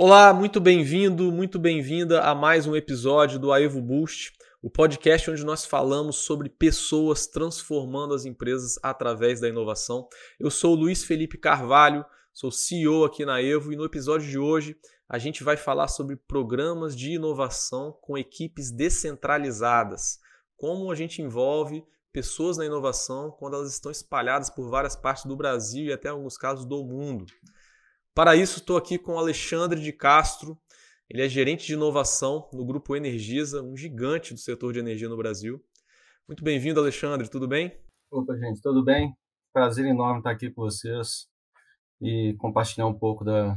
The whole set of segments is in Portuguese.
Olá, muito bem-vindo, muito bem-vinda a mais um episódio do Aevo Boost, o podcast onde nós falamos sobre pessoas transformando as empresas através da inovação. Eu sou o Luiz Felipe Carvalho, sou CEO aqui na Evo e no episódio de hoje a gente vai falar sobre programas de inovação com equipes descentralizadas. Como a gente envolve pessoas na inovação quando elas estão espalhadas por várias partes do Brasil e até alguns casos do mundo. Para isso, estou aqui com Alexandre de Castro. Ele é gerente de inovação no Grupo Energisa, um gigante do setor de energia no Brasil. Muito bem-vindo, Alexandre. Tudo bem? Opa, gente, tudo bem? Prazer enorme estar aqui com vocês e compartilhar um pouco da,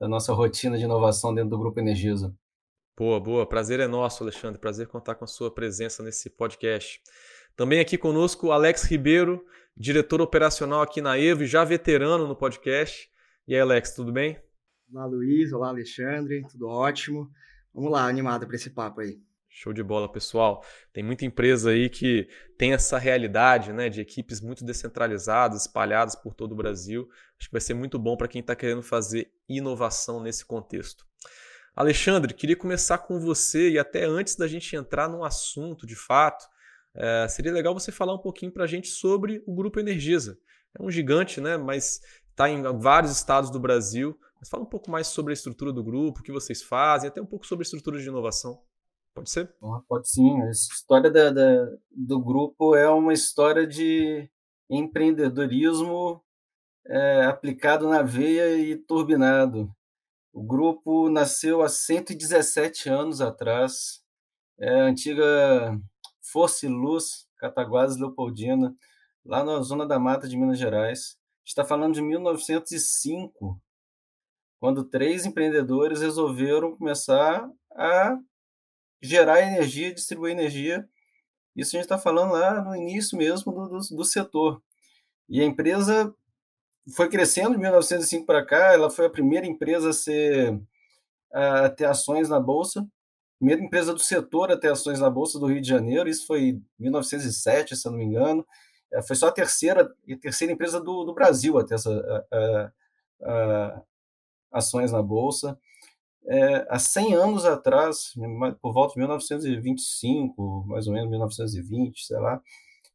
da nossa rotina de inovação dentro do Grupo Energisa. Boa, boa. Prazer é nosso, Alexandre. Prazer contar com a sua presença nesse podcast. Também aqui conosco Alex Ribeiro, diretor operacional aqui na Evo e já veterano no podcast. E aí, Alex, tudo bem? Olá, Luiz. Olá, Alexandre. Tudo ótimo. Vamos lá, animado para esse papo aí. Show de bola, pessoal. Tem muita empresa aí que tem essa realidade né, de equipes muito descentralizadas, espalhadas por todo o Brasil. Acho que vai ser muito bom para quem está querendo fazer inovação nesse contexto. Alexandre, queria começar com você e até antes da gente entrar no assunto de fato, é, seria legal você falar um pouquinho para a gente sobre o Grupo Energisa. É um gigante, né? Mas está em vários estados do Brasil. Mas fala um pouco mais sobre a estrutura do grupo, o que vocês fazem, até um pouco sobre a estrutura de inovação. Pode ser? Pode sim. A história da, da, do grupo é uma história de empreendedorismo é, aplicado na veia e turbinado. O grupo nasceu há 117 anos atrás. É a antiga Força e Luz Cataguases Leopoldina, lá na zona da mata de Minas Gerais está falando de 1905, quando três empreendedores resolveram começar a gerar energia, distribuir energia. Isso a gente está falando lá no início mesmo do, do, do setor. E a empresa foi crescendo de 1905 para cá, ela foi a primeira empresa a, ser, a ter ações na Bolsa, primeira empresa do setor a ter ações na Bolsa do Rio de Janeiro, isso foi em 1907, se eu não me engano. É, foi só a terceira, a terceira empresa do, do Brasil a ter essa, a, a, ações na Bolsa. É, há 100 anos atrás, por volta de 1925, mais ou menos 1920, sei lá,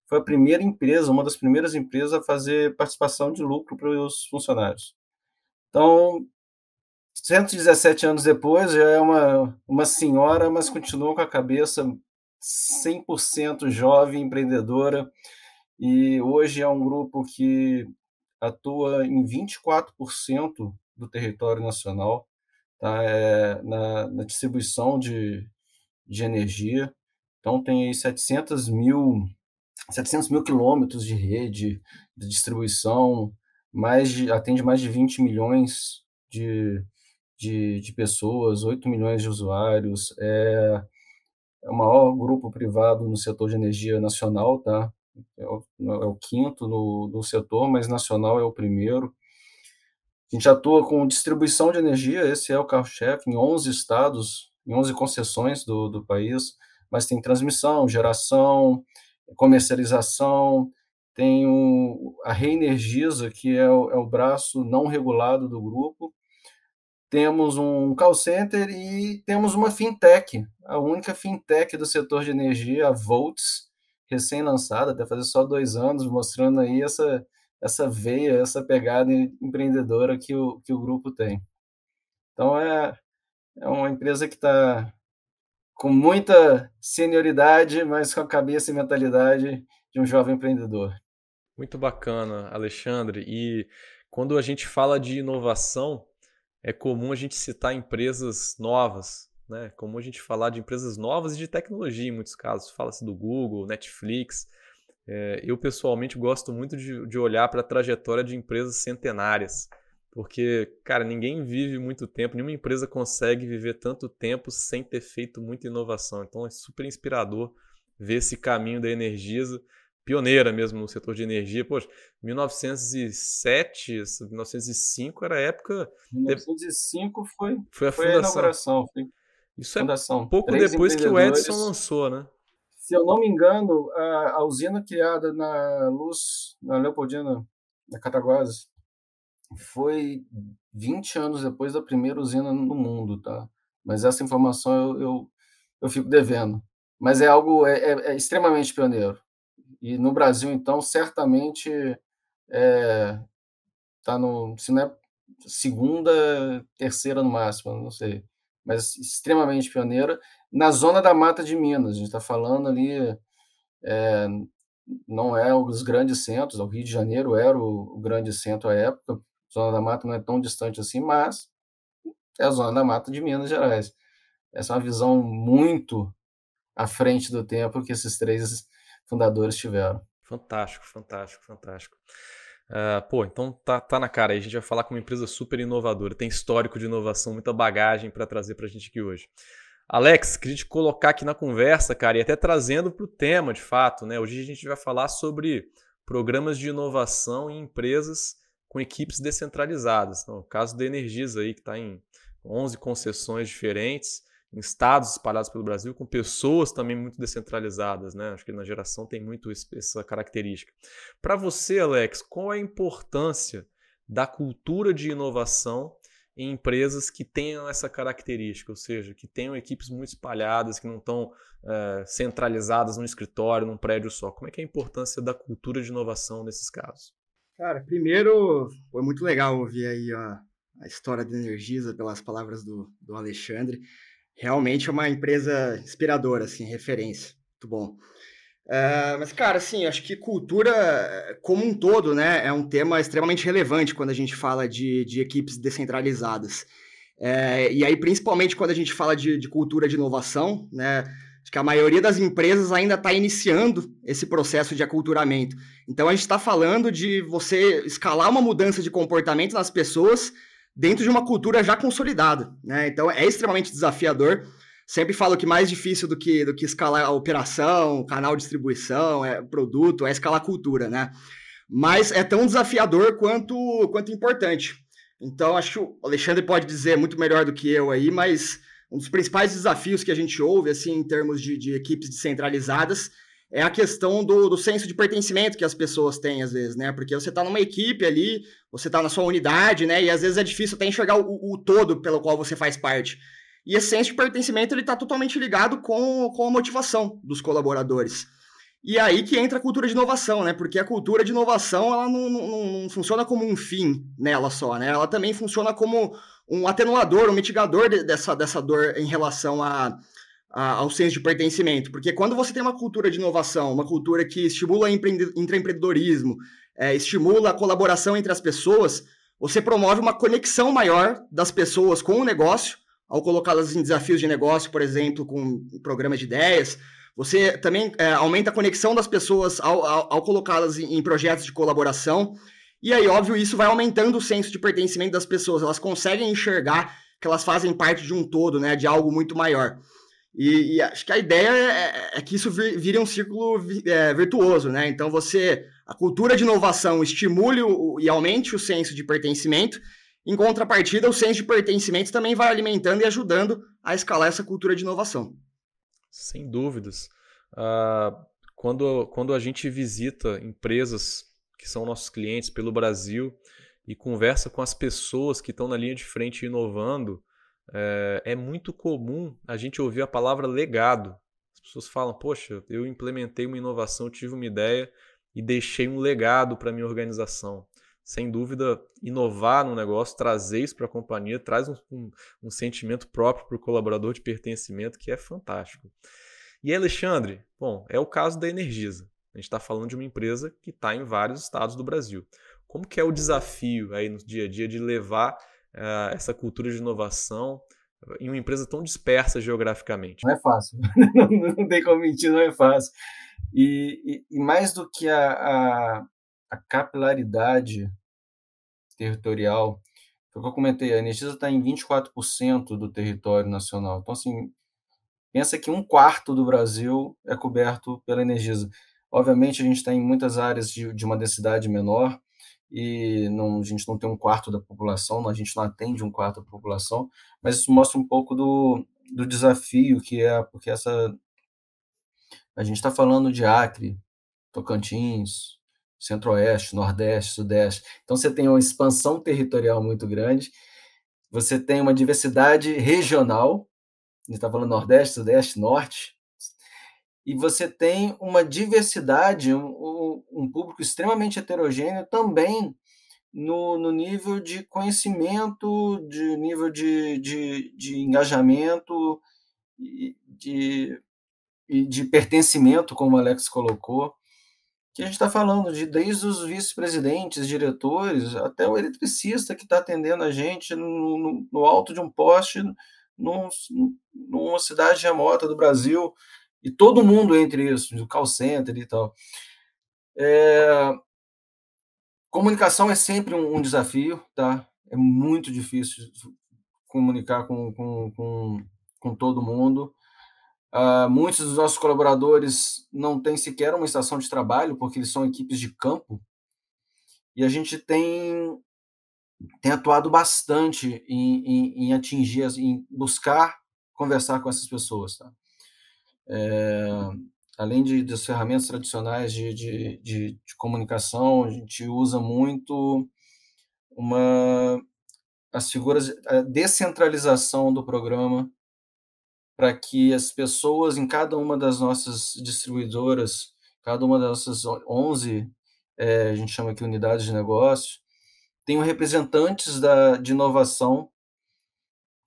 foi a primeira empresa, uma das primeiras empresas a fazer participação de lucro para os funcionários. Então, 117 anos depois, já é uma, uma senhora, mas continua com a cabeça 100% jovem, empreendedora, e hoje é um grupo que atua em 24% do território nacional, tá? É, na, na, distribuição de, de energia. Então, tem aí 700 mil, 700 mil quilômetros de rede de distribuição, mais de, atende mais de 20 milhões de, de, de pessoas, 8 milhões de usuários. É, é o maior grupo privado no setor de energia nacional, tá? É o, é o quinto no, no setor, mas nacional é o primeiro. A gente atua com distribuição de energia, esse é o carro-chefe, em 11 estados, em 11 concessões do, do país, mas tem transmissão, geração, comercialização, tem um, a Reenergiza, que é o, é o braço não regulado do grupo, temos um call center e temos uma fintech, a única fintech do setor de energia, a Volts, recém-lançada, até fazer só dois anos, mostrando aí essa, essa veia, essa pegada empreendedora que o, que o grupo tem. Então, é, é uma empresa que está com muita senioridade, mas com a cabeça e mentalidade de um jovem empreendedor. Muito bacana, Alexandre. E quando a gente fala de inovação, é comum a gente citar empresas novas, né? Como a gente falar de empresas novas e de tecnologia em muitos casos. Fala-se do Google, Netflix. É, eu pessoalmente gosto muito de, de olhar para a trajetória de empresas centenárias, porque, cara, ninguém vive muito tempo, nenhuma empresa consegue viver tanto tempo sem ter feito muita inovação. Então é super inspirador ver esse caminho da Energisa, pioneira mesmo no setor de energia. Poxa, 1907, 1905 era a época. 1905 foi, foi a, foi a inauguração. Foi isso Fundação. é um pouco Três depois que o Edison lançou, né? Se eu não me engano, a, a usina criada na Luz, na Leopoldina, na Cataguases, foi 20 anos depois da primeira usina no mundo, tá? Mas essa informação eu, eu, eu fico devendo. Mas é algo é, é, é extremamente pioneiro. E no Brasil, então, certamente é, tá no, se não é segunda, terceira no máximo, não sei, mas extremamente pioneira na zona da Mata de Minas. A gente está falando ali, é, não é os grandes centros, o Rio de Janeiro era o, o grande centro à época, zona da Mata não é tão distante assim, mas é a zona da Mata de Minas Gerais. Essa é uma visão muito à frente do tempo que esses três fundadores tiveram. Fantástico, fantástico, fantástico. Uh, pô, então tá, tá na cara aí. A gente vai falar com uma empresa super inovadora, tem histórico de inovação, muita bagagem para trazer para a gente aqui hoje. Alex, queria te colocar aqui na conversa, cara, e até trazendo para o tema de fato, né? Hoje a gente vai falar sobre programas de inovação em empresas com equipes descentralizadas. Então, o caso da Energisa aí, que está em 11 concessões diferentes, em estados espalhados pelo Brasil, com pessoas também muito descentralizadas, né? Acho que na geração tem muito essa característica. Para você, Alex, qual é a importância da cultura de inovação em empresas que tenham essa característica, ou seja, que tenham equipes muito espalhadas, que não estão é, centralizadas num escritório, num prédio só? Como é que é a importância da cultura de inovação nesses casos? Cara, primeiro, foi muito legal ouvir aí a, a história da Energisa pelas palavras do, do Alexandre realmente é uma empresa inspiradora, assim, referência. Muito bom. Uh, mas, cara, assim, acho que cultura como um todo, né, é um tema extremamente relevante quando a gente fala de, de equipes descentralizadas. É, e aí, principalmente quando a gente fala de, de, cultura de inovação, né, acho que a maioria das empresas ainda está iniciando esse processo de aculturamento. Então, a gente está falando de você escalar uma mudança de comportamento nas pessoas dentro de uma cultura já consolidada, né? Então é extremamente desafiador. Sempre falo que mais difícil do que, do que escalar a operação, canal de distribuição, é, produto, é escalar a cultura, né? Mas é tão desafiador quanto, quanto importante. Então, acho que o Alexandre pode dizer muito melhor do que eu aí, mas um dos principais desafios que a gente ouve, assim, em termos de, de equipes descentralizadas, é a questão do, do senso de pertencimento que as pessoas têm, às vezes, né? Porque você está numa equipe ali, você está na sua unidade, né? E às vezes é difícil até enxergar o, o todo pelo qual você faz parte. E esse senso de pertencimento ele está totalmente ligado com, com a motivação dos colaboradores. E aí que entra a cultura de inovação, né? Porque a cultura de inovação ela não, não, não funciona como um fim nela só, né? Ela também funciona como um atenuador, um mitigador de, dessa, dessa dor em relação a ao senso de pertencimento. Porque quando você tem uma cultura de inovação, uma cultura que estimula empreendedorismo, é, estimula a colaboração entre as pessoas, você promove uma conexão maior das pessoas com o negócio, ao colocá-las em desafios de negócio, por exemplo, com programas de ideias. Você também é, aumenta a conexão das pessoas ao, ao, ao colocá-las em, em projetos de colaboração. E aí, óbvio, isso vai aumentando o senso de pertencimento das pessoas. Elas conseguem enxergar que elas fazem parte de um todo, né, de algo muito maior. E, e, acho que a ideia é, é que isso vire um círculo é, virtuoso, né? Então você, a cultura de inovação estimule o, e aumente o senso de pertencimento, em contrapartida, o senso de pertencimento também vai alimentando e ajudando a escalar essa cultura de inovação. Sem dúvidas. Uh, quando, quando a gente visita empresas que são nossos clientes pelo Brasil e conversa com as pessoas que estão na linha de frente inovando, é, é muito comum a gente ouvir a palavra legado. As pessoas falam, poxa, eu implementei uma inovação, tive uma ideia e deixei um legado para minha organização. Sem dúvida, inovar no negócio, trazer isso para a companhia, traz um, um, um sentimento próprio para o colaborador de pertencimento que é fantástico. E Alexandre, bom, é o caso da Energisa. A gente está falando de uma empresa que está em vários estados do Brasil. Como que é o desafio aí no dia a dia de levar uh, essa cultura de inovação em uma empresa tão dispersa geograficamente? Não é fácil, não tem como mentir, não é fácil. E, e, e mais do que a, a, a, capilaridade territorial, foi o que eu comentei, a Energisa está em 24% do território nacional. Então, assim, pensa que um quarto do Brasil é coberto pela Energisa. Obviamente, a gente está em muitas áreas de, de uma densidade menor, e não, a gente não tem um quarto da população, a gente não atende um quarto da população, mas isso mostra um pouco do, do desafio que é, porque essa a gente está falando de Acre, Tocantins, Centro-Oeste, Nordeste, Sudeste. Então você tem uma expansão territorial muito grande, você tem uma diversidade regional, a gente está falando Nordeste, Sudeste, Norte, e você tem uma diversidade, um, um público extremamente heterogêneo também no, no nível de conhecimento, de nível de, de, de engajamento e de, de pertencimento, como o Alex colocou que a gente está falando de desde os vice-presidentes, diretores, até o eletricista que está atendendo a gente no, no, no, alto de um poste num, numa cidade remota do Brasil, e todo mundo entre isso, do call center e tal. É, comunicação é sempre um, um, desafio, tá? É muito difícil comunicar com, com, com, com todo mundo. Uh, muitos dos nossos colaboradores não têm sequer uma estação de trabalho, porque eles são equipes de campo. E a gente tem, tem atuado bastante em, em, em atingir, em buscar conversar com essas pessoas. Tá? É, além de, das ferramentas tradicionais de, de, de, de comunicação, a gente usa muito uma as figuras, a descentralização do programa para que as pessoas em cada uma das nossas distribuidoras, cada uma das nossas 11, é, a gente chama aqui unidades de negócio, tenham representantes da, de inovação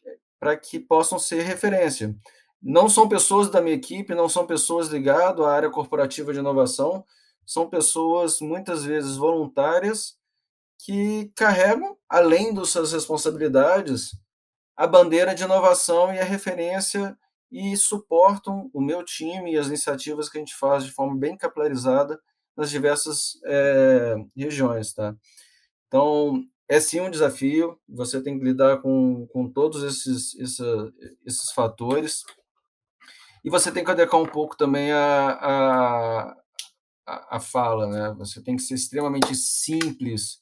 é, para que possam ser referência. Não são pessoas da minha equipe, não são pessoas ligadas à área corporativa de inovação, são pessoas muitas vezes voluntárias que carregam, além das suas responsabilidades, a bandeira de inovação e a referência e suportam o meu time e as iniciativas que a gente faz de forma bem capilarizada nas diversas é, regiões, tá? Então, é sim um desafio, você tem que lidar com, com todos esses, esses, esses fatores, e você tem que adequar um pouco também a, a, a fala, né? Você tem que ser extremamente simples,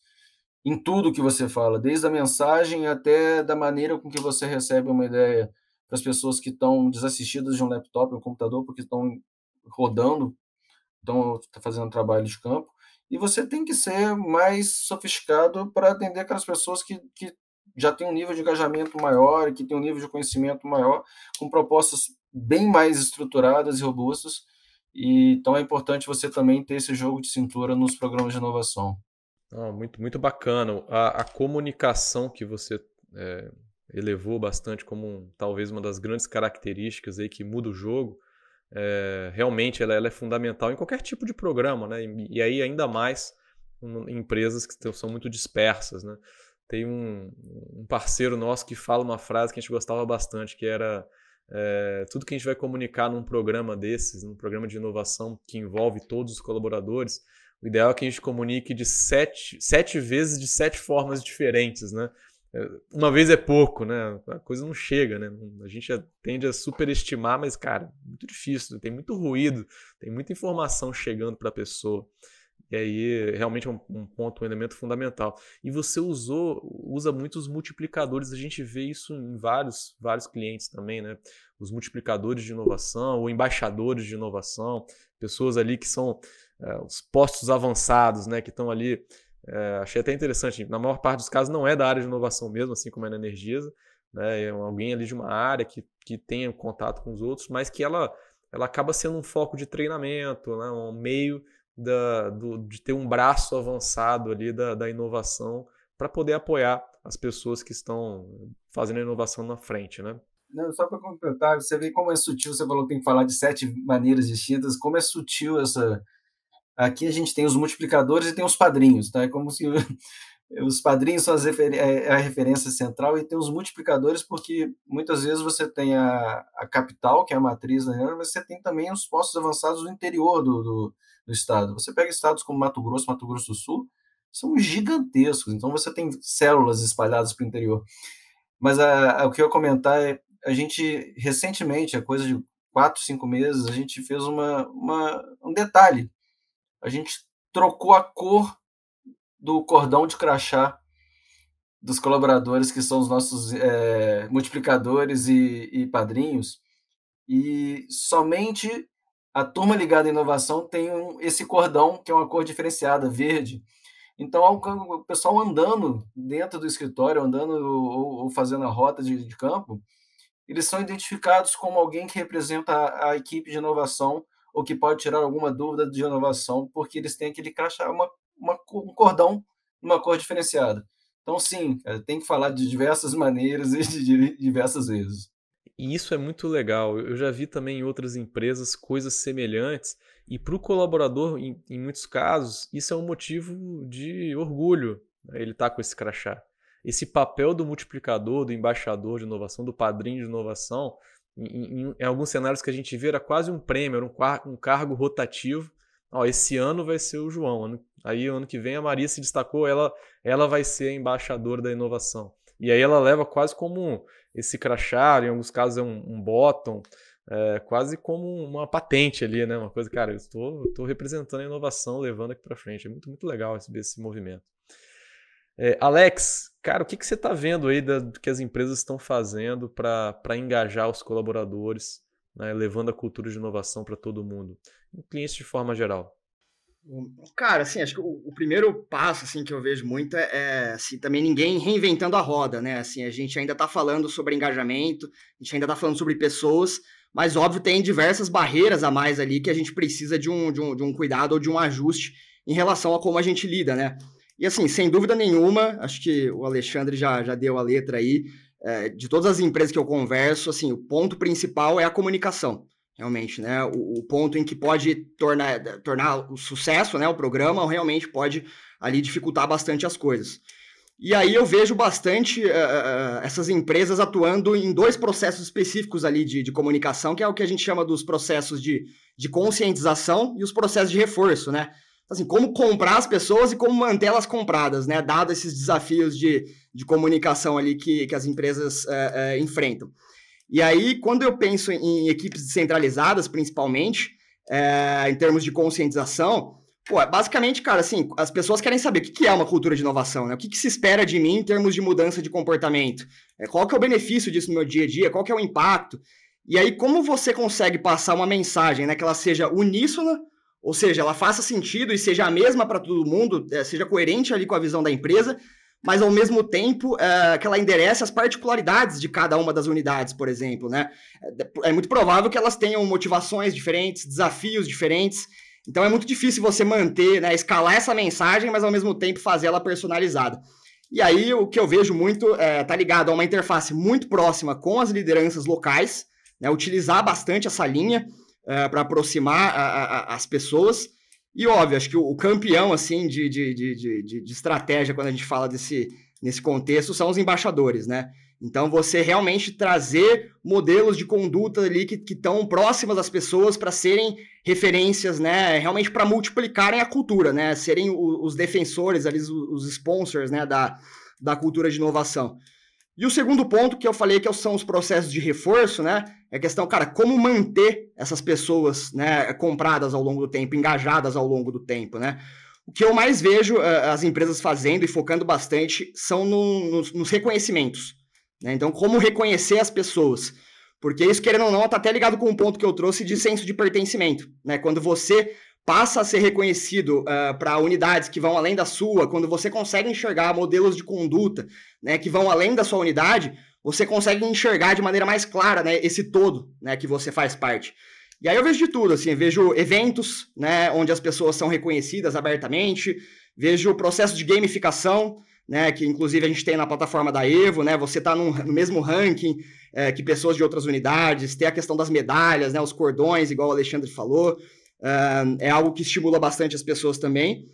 em tudo que você fala, desde a mensagem até da maneira com que você recebe uma ideia para as pessoas que estão desassistidas de um laptop ou um computador porque estão rodando, estão fazendo trabalho de campo. E você tem que ser mais sofisticado para atender aquelas pessoas que, que já têm um nível de engajamento maior, que têm um nível de conhecimento maior, com propostas bem mais estruturadas e robustas. E, então é importante você também ter esse jogo de cintura nos programas de inovação. Ah, muito, muito bacana. A, a comunicação que você é, elevou bastante como um, talvez uma das grandes características aí que muda o jogo, é, realmente ela, ela, é fundamental em qualquer tipo de programa, né? E, e aí ainda mais em empresas que são muito dispersas, né? Tem um, um, parceiro nosso que fala uma frase que a gente gostava bastante, que era é, tudo que a gente vai comunicar num programa desses, num programa de inovação que envolve todos os colaboradores, o ideal é que a gente comunique de sete, sete vezes de sete formas diferentes, né? É, uma vez é pouco, né? A coisa não chega, né? A gente tende a superestimar, mas, cara, muito difícil, tem muito ruído, tem muita informação chegando para a pessoa. E aí, realmente é um, um, ponto, um elemento fundamental. E você usou, usa muitos multiplicadores, a gente vê isso em vários, vários clientes também, né? Os multiplicadores de inovação, ou embaixadores de inovação, pessoas ali que são é, os postos avançados, né, que estão ali. É, achei até interessante. Na maior parte dos casos não é da área de inovação mesmo, assim como é na Energisa. Né, é alguém ali de uma área que, que tenha contato com os outros, mas que ela, ela acaba sendo um foco de treinamento, né, um meio da, do, de ter um braço avançado ali da, da inovação para poder apoiar as pessoas que estão fazendo a inovação na frente, né? Não, só para completar, você vê como é sutil, você falou que tem que falar de sete maneiras distintas, como é sutil essa, Aqui a gente tem os multiplicadores e tem os padrinhos, tá? É como se os padrinhos são é, é a referência central e tem os multiplicadores porque muitas vezes você tem a, a capital, que é a matriz da mas você tem também os postos avançados no interior do, do, do, estado. Você pega estados como Mato Grosso, Mato Grosso do Sul, são gigantescos, então você tem células espalhadas para o interior. Mas a, a, o que eu ia comentar é, a gente, recentemente, a coisa de quatro, cinco meses, a gente fez uma, uma um detalhe a gente trocou a cor do cordão de crachá dos colaboradores, que são os nossos é, multiplicadores e, e, padrinhos, e somente a turma ligada à inovação tem um, esse cordão, que é uma cor diferenciada, verde. Então, o pessoal andando dentro do escritório, andando ou, ou fazendo a rota de, de, campo, eles são identificados como alguém que representa a, a, equipe de inovação ou que pode tirar alguma dúvida de inovação, porque eles têm aquele crachá, uma, uma, um cordão, uma cor diferenciada. Então, sim, tem que falar de diversas maneiras e de diversas vezes. E isso é muito legal. Eu já vi também em outras empresas coisas semelhantes. E para o colaborador, em, em, muitos casos, isso é um motivo de orgulho. Né? Ele está com esse crachá. Esse papel do multiplicador, do embaixador de inovação, do padrinho de inovação, em, em, em alguns cenários que a gente vê, era quase um prêmio, era um, um cargo rotativo. Ó, esse ano vai ser o João. Aí, ano que vem, a Maria se destacou, ela, ela vai ser a embaixadora da inovação. E aí ela leva quase como esse crachá, em alguns casos é um, um bottom, é, quase como uma patente ali, né? Uma coisa, cara, eu estou, estou representando a inovação, levando aqui para frente. É muito, muito legal esse, esse movimento. É, Alex, cara, o que, que você está vendo aí da, do que as empresas estão fazendo para engajar os colaboradores, né, levando a cultura de inovação para todo mundo, em clientes de forma geral? Cara, assim, acho que o, o, primeiro passo, assim, que eu vejo muito é, é assim, também ninguém reinventando a roda, né? Assim, a gente ainda está falando sobre engajamento, a gente ainda está falando sobre pessoas, mas óbvio tem diversas barreiras a mais ali que a gente precisa de um, de um, de um cuidado ou de um ajuste em relação a como a gente lida, né? E assim, sem dúvida nenhuma, acho que o Alexandre já, já deu a letra aí, é, de todas as empresas que eu converso, assim, o ponto principal é a comunicação realmente, né? O, o, ponto em que pode tornar, tornar o sucesso, né? O programa, realmente pode ali dificultar bastante as coisas. E aí eu vejo bastante uh, essas empresas atuando em dois processos específicos ali de, de, comunicação, que é o que a gente chama dos processos de, de conscientização e os processos de reforço, né? Assim, como comprar as pessoas e como mantê-las compradas, né? Dado esses desafios de, de comunicação ali que, que as empresas uh, enfrentam. E aí, quando eu penso em equipes descentralizadas, principalmente, é, em termos de conscientização, pô, basicamente, cara, assim, as pessoas querem saber o que é uma cultura de inovação, né? O que, se espera de mim em termos de mudança de comportamento? Qual que é o benefício disso no meu dia a dia? Qual que é o impacto? E aí, como você consegue passar uma mensagem, né, que ela seja uníssona, ou seja, ela faça sentido e seja a mesma para todo mundo, seja coerente ali com a visão da empresa, mas ao mesmo tempo é, que ela enderece as particularidades de cada uma das unidades, por exemplo, né? É, é muito provável que elas tenham motivações diferentes, desafios diferentes. Então é muito difícil você manter, né, escalar essa mensagem, mas ao mesmo tempo fazer ela personalizada. E aí o que eu vejo muito é, tá ligado a uma interface muito próxima com as lideranças locais, né, utilizar bastante essa linha é, para aproximar a, a, as pessoas e óbvio, acho que o campeão assim de, de, de, de, de estratégia quando a gente fala desse, nesse contexto são os embaixadores, né? Então, você realmente trazer modelos de conduta ali que estão próximas das pessoas para serem referências, né? Realmente para multiplicarem a cultura, né? Serem os defensores, ali, os sponsors, né? Da, da cultura de inovação. E o segundo ponto que eu falei que são os processos de reforço, né? É a questão, cara, como manter essas pessoas, né, compradas ao longo do tempo, engajadas ao longo do tempo, né? O que eu mais vejo uh, as empresas fazendo e focando bastante são no, nos, nos, reconhecimentos. Né? Então, como reconhecer as pessoas. Porque isso, querendo ou não, está até ligado com um ponto que eu trouxe de senso de pertencimento. Né? Quando você passa a ser reconhecido uh, ah, para unidades que vão além da sua, quando você consegue enxergar modelos de conduta né, que vão além da sua unidade, você consegue enxergar de maneira mais clara né, esse todo né, que você faz parte. E aí eu vejo de tudo, assim, vejo eventos né, onde as pessoas são reconhecidas abertamente, vejo o processo de gamificação, né, que inclusive a gente tem na plataforma da Evo, né, você está no mesmo ranking é, que pessoas de outras unidades, tem a questão das medalhas, né, os cordões, igual o Alexandre falou, é algo que estimula bastante as pessoas também.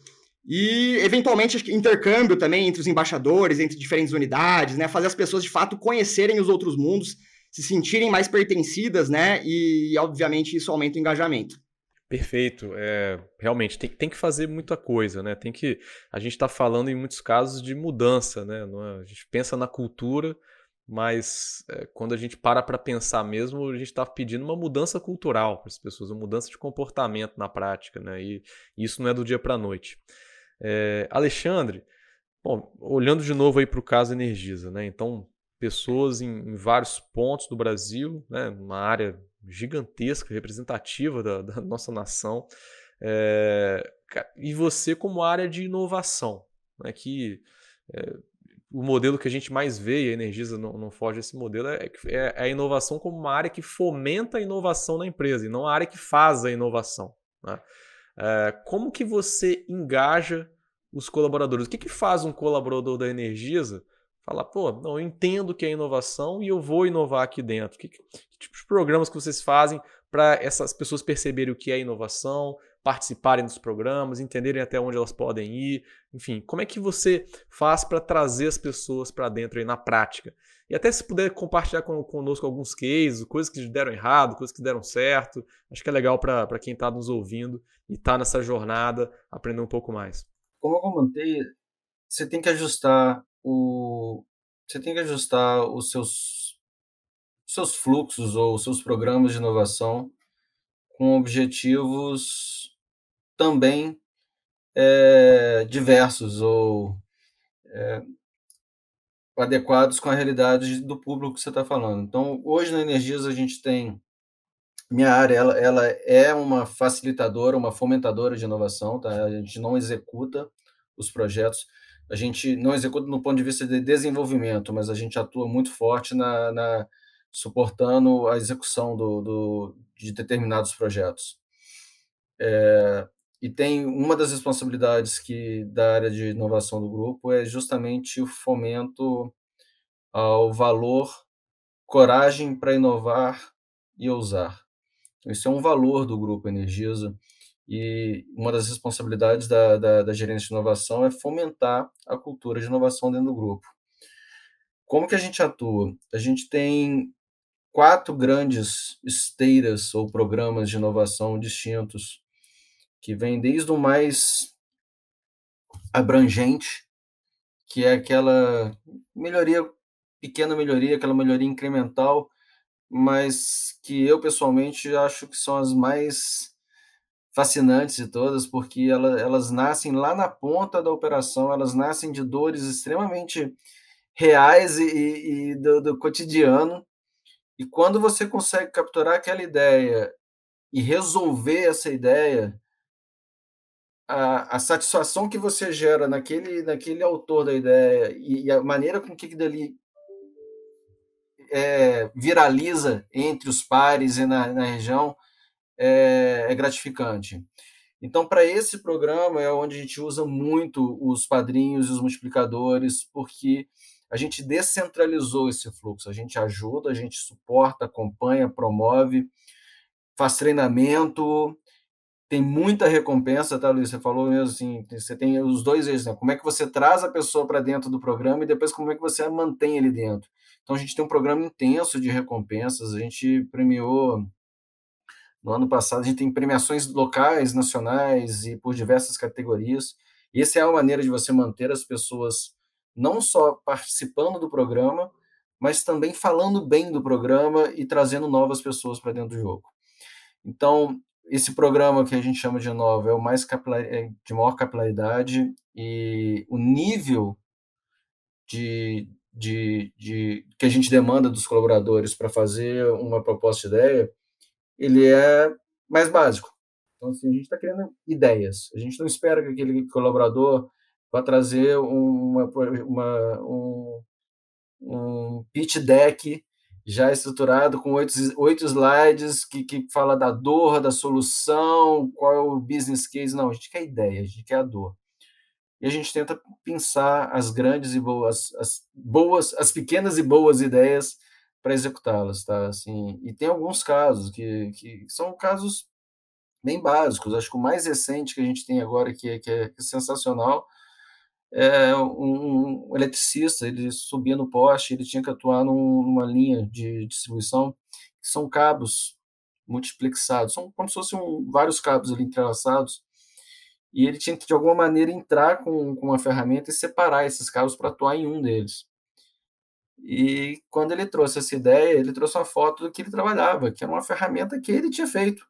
E, eventualmente, intercâmbio também entre os embaixadores, entre diferentes unidades, né? Fazer as pessoas, de fato, conhecerem os outros mundos, se sentirem mais pertencidas, né? E, obviamente, isso aumenta o engajamento. Perfeito. É, realmente, tem, tem que fazer muita coisa, né? Tem que... A gente está falando, em muitos casos, de mudança, né? É? A gente pensa na cultura, mas é, quando a gente para para pensar mesmo, a gente está pedindo uma mudança cultural para as pessoas, uma mudança de comportamento na prática, né? E isso não é do dia para a noite. É, Alexandre, bom, olhando de novo aí para o caso Energisa, né? Então, pessoas em, em, vários pontos do Brasil, né? uma área gigantesca, representativa da, da nossa nação. É, e você como área de inovação, né? que é, o modelo que a gente mais vê, e a Energisa não, não foge desse modelo, é, é, é, a inovação como uma área que fomenta a inovação na empresa, e não a área que faz a inovação. Né? É, como que você engaja os colaboradores? O que, que faz um colaborador da Energisa falar, pô, não, eu entendo que é inovação e eu vou inovar aqui dentro? Que, que, que tipo de programas que vocês fazem para essas pessoas perceberem o que é inovação, participarem dos programas, entenderem até onde elas podem ir, enfim, como é que você faz para trazer as pessoas para dentro aí na prática? E até se puder compartilhar com, conosco alguns cases, coisas que deram errado, coisas que deram certo, acho que é legal para quem está nos ouvindo e está nessa jornada aprender um pouco mais. Como eu comentei, você tem que ajustar o você tem que ajustar os seus seus fluxos ou os seus programas de inovação com objetivos também é, diversos ou é, adequados com a realidade do público que você está falando. Então, hoje na Energias a gente tem minha área, ela, ela é uma facilitadora, uma fomentadora de inovação, tá? A gente não executa os projetos, a gente não executa no ponto de vista de desenvolvimento, mas a gente atua muito forte na, na suportando a execução do, do, de determinados projetos. É, e tem uma das responsabilidades que da área de inovação do grupo é justamente o fomento ao valor, coragem para inovar e ousar. Então, isso é um valor do grupo Energisa e uma das responsabilidades da, da, da gerência de inovação é fomentar a cultura de inovação dentro do grupo. Como que a gente atua? A gente tem quatro grandes esteiras ou programas de inovação distintos que vem desde o mais abrangente, que é aquela melhoria, pequena melhoria, aquela melhoria incremental, mas que eu pessoalmente acho que são as mais fascinantes de todas, porque ela, elas nascem lá na ponta da operação, elas nascem de dores extremamente reais e, e, e do, do cotidiano, e quando você consegue capturar aquela ideia e resolver essa ideia, a, a, satisfação que você gera naquele, naquele autor da ideia e, e a maneira com que dali é, viraliza entre os pares e na, na região é, é gratificante. Então, para esse programa é onde a gente usa muito os padrinhos e os multiplicadores, porque a gente descentralizou esse fluxo. A gente ajuda, a gente suporta, acompanha, promove, faz treinamento, tem muita recompensa, tá, Luiz? Você falou mesmo assim, você tem os dois eixos, né? Como é que você traz a pessoa para dentro do programa e depois como é que você a mantém ele dentro. Então a gente tem um programa intenso de recompensas, a gente premiou no ano passado, a gente tem premiações locais, nacionais e por diversas categorias. E essa é a maneira de você manter as pessoas não só participando do programa, mas também falando bem do programa e trazendo novas pessoas para dentro do jogo. Então, esse programa que a gente chama de nova é o mais capilar, é de maior capilaridade e o nível de, de, de que a gente demanda dos colaboradores para fazer uma proposta de ideia, ele é mais básico. Então, assim, a gente está querendo ideias. A gente não espera que aquele colaborador vá trazer uma, uma, um, um pitch deck já estruturado com oito, oito slides que, que fala da dor, da solução, qual é o business case. Não, a gente quer ideia, a gente quer a dor. E a gente tenta pensar as grandes e boas, as boas, as pequenas e boas ideias para executá-las, tá? Assim, e tem alguns casos que, que são casos bem básicos. Acho que o mais recente que a gente tem agora, que é, que é sensacional, é, um, um, eletricista, ele subia no poste, ele tinha que atuar num, numa linha de distribuição, que são cabos multiplexados, são como se fossem um, vários cabos ali entrelaçados, e ele tinha que, de alguma maneira, entrar com, com uma ferramenta e separar esses cabos para atuar em um deles. E quando ele trouxe essa ideia, ele trouxe uma foto do que ele trabalhava, que era uma ferramenta que ele tinha feito.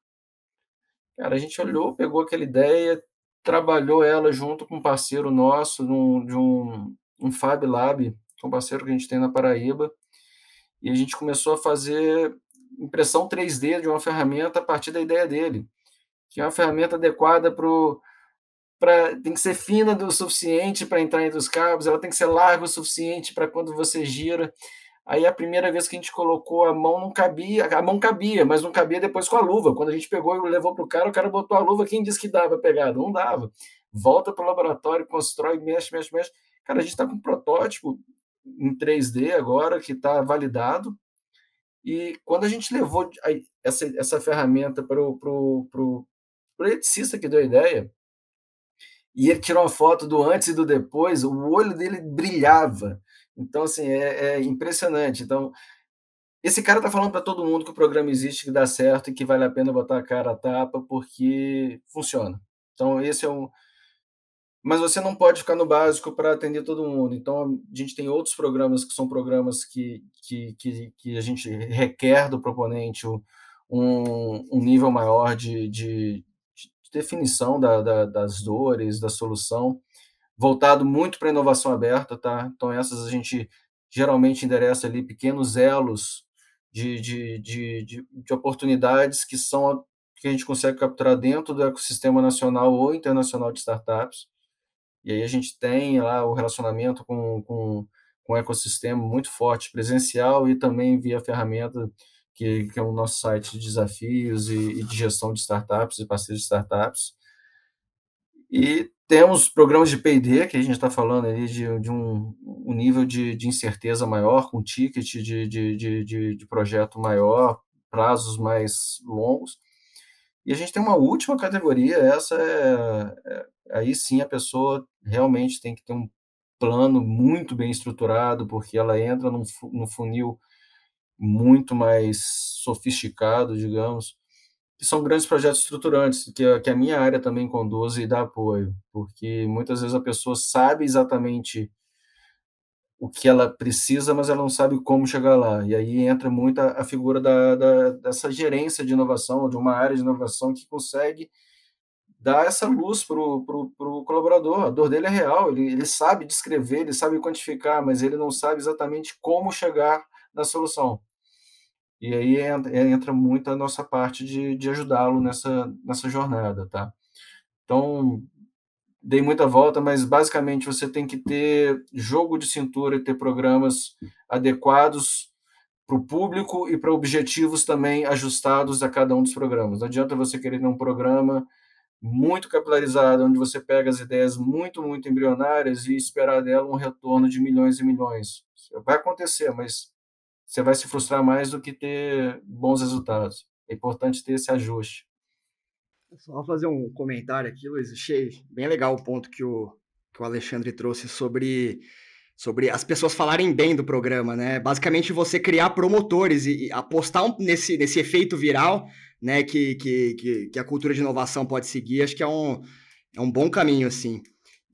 Cara, a gente olhou, pegou aquela ideia, trabalhou ela junto com um parceiro nosso num, de um, um Fab Lab, que é um parceiro que a gente tem na Paraíba, e a gente começou a fazer impressão 3D de uma ferramenta a partir da ideia dele, que é uma ferramenta adequada para Pra, tem que ser fina o suficiente para entrar entre os cabos, ela tem que ser larga o suficiente para quando você gira. Aí a primeira vez que a gente colocou a mão não cabia, a mão cabia, mas não cabia depois com a luva. Quando a gente pegou e levou para o cara, o cara botou a luva, quem disse que dava pegada? Não dava. Volta para o laboratório, constrói, mexe, mexe, mexe. Cara, a gente está com um protótipo em 3D agora que está validado. E quando a gente levou essa, essa ferramenta para o pro, pro, pro eletricista que deu a ideia, e ele tirou uma foto do antes e do depois, o olho dele brilhava. Então, assim, é, é impressionante. Então, esse cara está falando para todo mundo que o programa existe, que dá certo e que vale a pena botar a cara a tapa, porque funciona. Então, esse é um. Mas você não pode ficar no básico para atender todo mundo. Então, a gente tem outros programas que são programas que, que, que, que a gente requer do proponente um, um nível maior de, de, definição da, da, das dores, da solução, voltado muito para inovação aberta, tá? Então, essas a gente geralmente endereça ali pequenos elos de, de, de, de, de oportunidades que são que a gente consegue capturar dentro do ecossistema nacional ou internacional de startups. E aí a gente tem lá o relacionamento com, com, com um ecossistema muito forte, presencial e também via ferramenta que, que é o nosso site de desafios e, e de gestão de startups e parceiros de startups. E temos programas de P&D, que a gente está falando ali de, de um, um, nível de, de, incerteza maior, com ticket de, de, de, projeto maior, prazos mais longos. E a gente tem uma última categoria, essa é, é, aí sim a pessoa realmente tem que ter um plano muito bem estruturado, porque ela entra num, num funil muito mais sofisticado, digamos, que são grandes projetos estruturantes, que a, que a minha área também conduz e dá apoio, porque muitas vezes a pessoa sabe exatamente o que ela precisa, mas ela não sabe como chegar lá. E aí entra muito a, a figura da, da, dessa gerência de inovação, de uma área de inovação que consegue dar essa luz para o colaborador. A dor dele é real, ele, ele sabe descrever, ele sabe quantificar, mas ele não sabe exatamente como chegar na solução. E aí entra muito a nossa parte de, de ajudá-lo nessa, nessa jornada, tá? Então, dei muita volta, mas basicamente você tem que ter jogo de cintura e ter programas adequados para o público e para objetivos também ajustados a cada um dos programas. Não adianta você querer ter um programa muito capilarizado, onde você pega as ideias muito, muito embrionárias e esperar dela um retorno de milhões e milhões. Vai acontecer, mas você vai se frustrar mais do que ter bons resultados. É importante ter esse ajuste. Só fazer um comentário aqui, Luiz. Achei bem legal o ponto que o, que o Alexandre trouxe sobre, sobre as pessoas falarem bem do programa, né? Basicamente, você criar promotores e, e apostar um, nesse, nesse efeito viral, né? Que, que, que, a cultura de inovação pode seguir. Acho que é um, é um bom caminho, assim.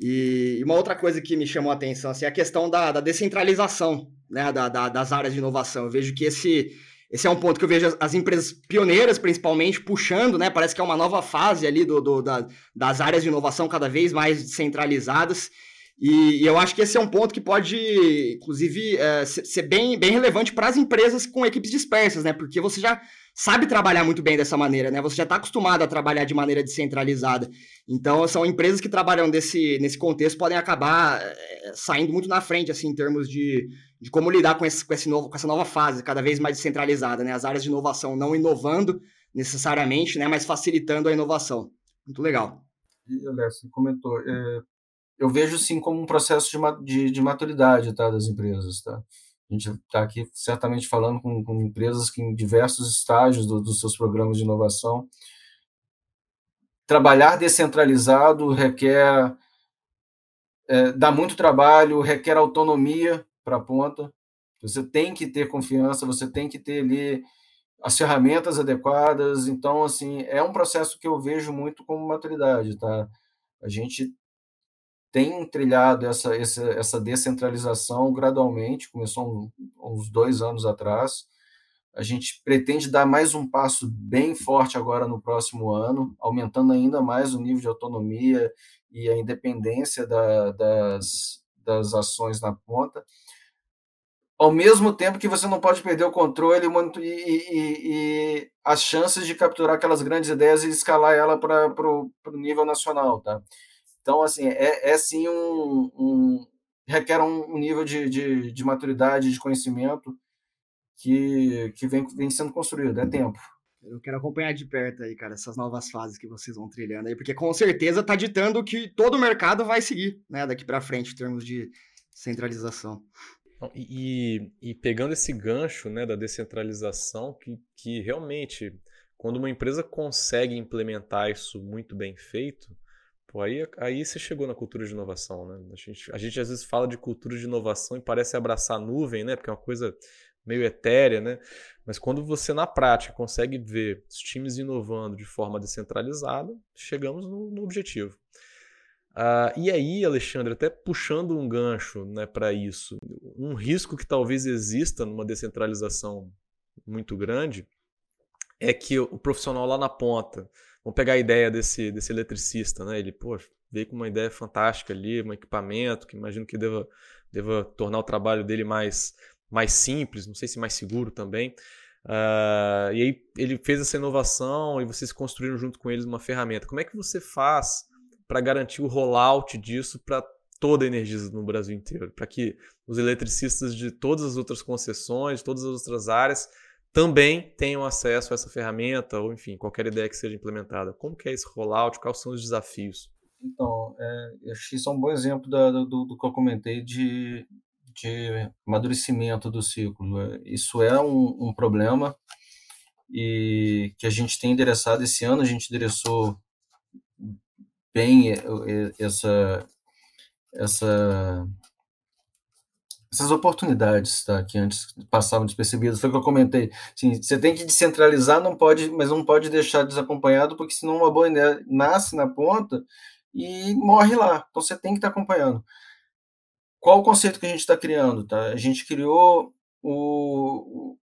E, uma outra coisa que me chamou a atenção assim, é a questão da, da descentralização né, da, da, das áreas de inovação. Eu vejo que esse, esse é um ponto que eu vejo as, as, empresas pioneiras, principalmente, puxando, né? Parece que é uma nova fase ali do, do da, das áreas de inovação cada vez mais descentralizadas. E, e, eu acho que esse é um ponto que pode, inclusive, é, ser bem, bem relevante para as empresas com equipes dispersas, né? Porque você já sabe trabalhar muito bem dessa maneira, né? Você já está acostumado a trabalhar de maneira descentralizada. Então, são empresas que trabalham desse, nesse contexto podem acabar é, saindo muito na frente, assim, em termos de, de como lidar com, esse, com, esse novo, com essa nova fase, cada vez mais descentralizada, né? As áreas de inovação não inovando necessariamente, né? Mas facilitando a inovação. Muito legal. E, Léo, comentou, é, eu vejo, sim, como um processo de, de, de maturidade, tá, das empresas, tá? A gente está aqui certamente falando com, com, empresas que em diversos estágios do, dos seus programas de inovação. Trabalhar descentralizado requer é, dá muito trabalho, requer autonomia para a ponta. Você tem que ter confiança, você tem que ter ali as ferramentas adequadas. Então, assim, é um processo que eu vejo muito como maturidade, tá? A gente tem trilhado essa, essa, essa descentralização gradualmente, começou uns dois anos atrás. A gente pretende dar mais um passo bem forte agora no próximo ano, aumentando ainda mais o nível de autonomia e a independência da, das, das ações na ponta, ao mesmo tempo que você não pode perder o controle e, e, e as chances de capturar aquelas grandes ideias e escalar ela para o nível nacional, tá? Então, assim, é, é sim um, um requer um nível de, de, de, maturidade, de conhecimento que, que vem, vem sendo construído, é tempo. Eu quero acompanhar de perto aí, cara, essas novas fases que vocês vão trilhando aí, porque com certeza está ditando que todo o mercado vai seguir, né, daqui para frente, em termos de centralização. E, e, pegando esse gancho né, da descentralização, que, que realmente, quando uma empresa consegue implementar isso muito bem feito, pô, aí, aí você chegou na cultura de inovação. Né? A, gente, a gente às vezes fala de cultura de inovação e parece abraçar nuvem, né? porque é uma coisa meio etérea, né? mas quando você na prática consegue ver os times inovando de forma descentralizada, chegamos no, no objetivo. Uh, e aí, Alexandre, até puxando um gancho né, para isso, um risco que talvez exista numa descentralização muito grande é que o profissional lá na ponta, vamos pegar a ideia desse, desse eletricista, né? ele pô, veio com uma ideia fantástica ali, um equipamento que imagino que deva, deva tornar o trabalho dele mais, mais simples, não sei se mais seguro também. Uh, e aí ele fez essa inovação e vocês construíram junto com eles uma ferramenta. Como é que você faz para garantir o rollout disso para toda a Energisa no Brasil inteiro, para que os eletricistas de todas as outras concessões, de todas as outras áreas, também tenham acesso a essa ferramenta, ou enfim, qualquer ideia que seja implementada. Como que é esse rollout? Quais são os desafios? Então, é, acho que isso é um bom exemplo da, do, do, que eu comentei de, de amadurecimento do ciclo. É, isso é um, um problema e que a gente tem endereçado esse ano, a gente endereçou bem essa, essa, essas oportunidades tá, que antes passavam despercebidas. Foi o que eu comentei. Assim, você tem que descentralizar, não pode, mas não pode deixar desacompanhado, porque senão uma boa ideia nasce na ponta e morre lá. Então você tem que estar acompanhando. Qual o conceito que a gente está criando? Tá? A gente criou o, o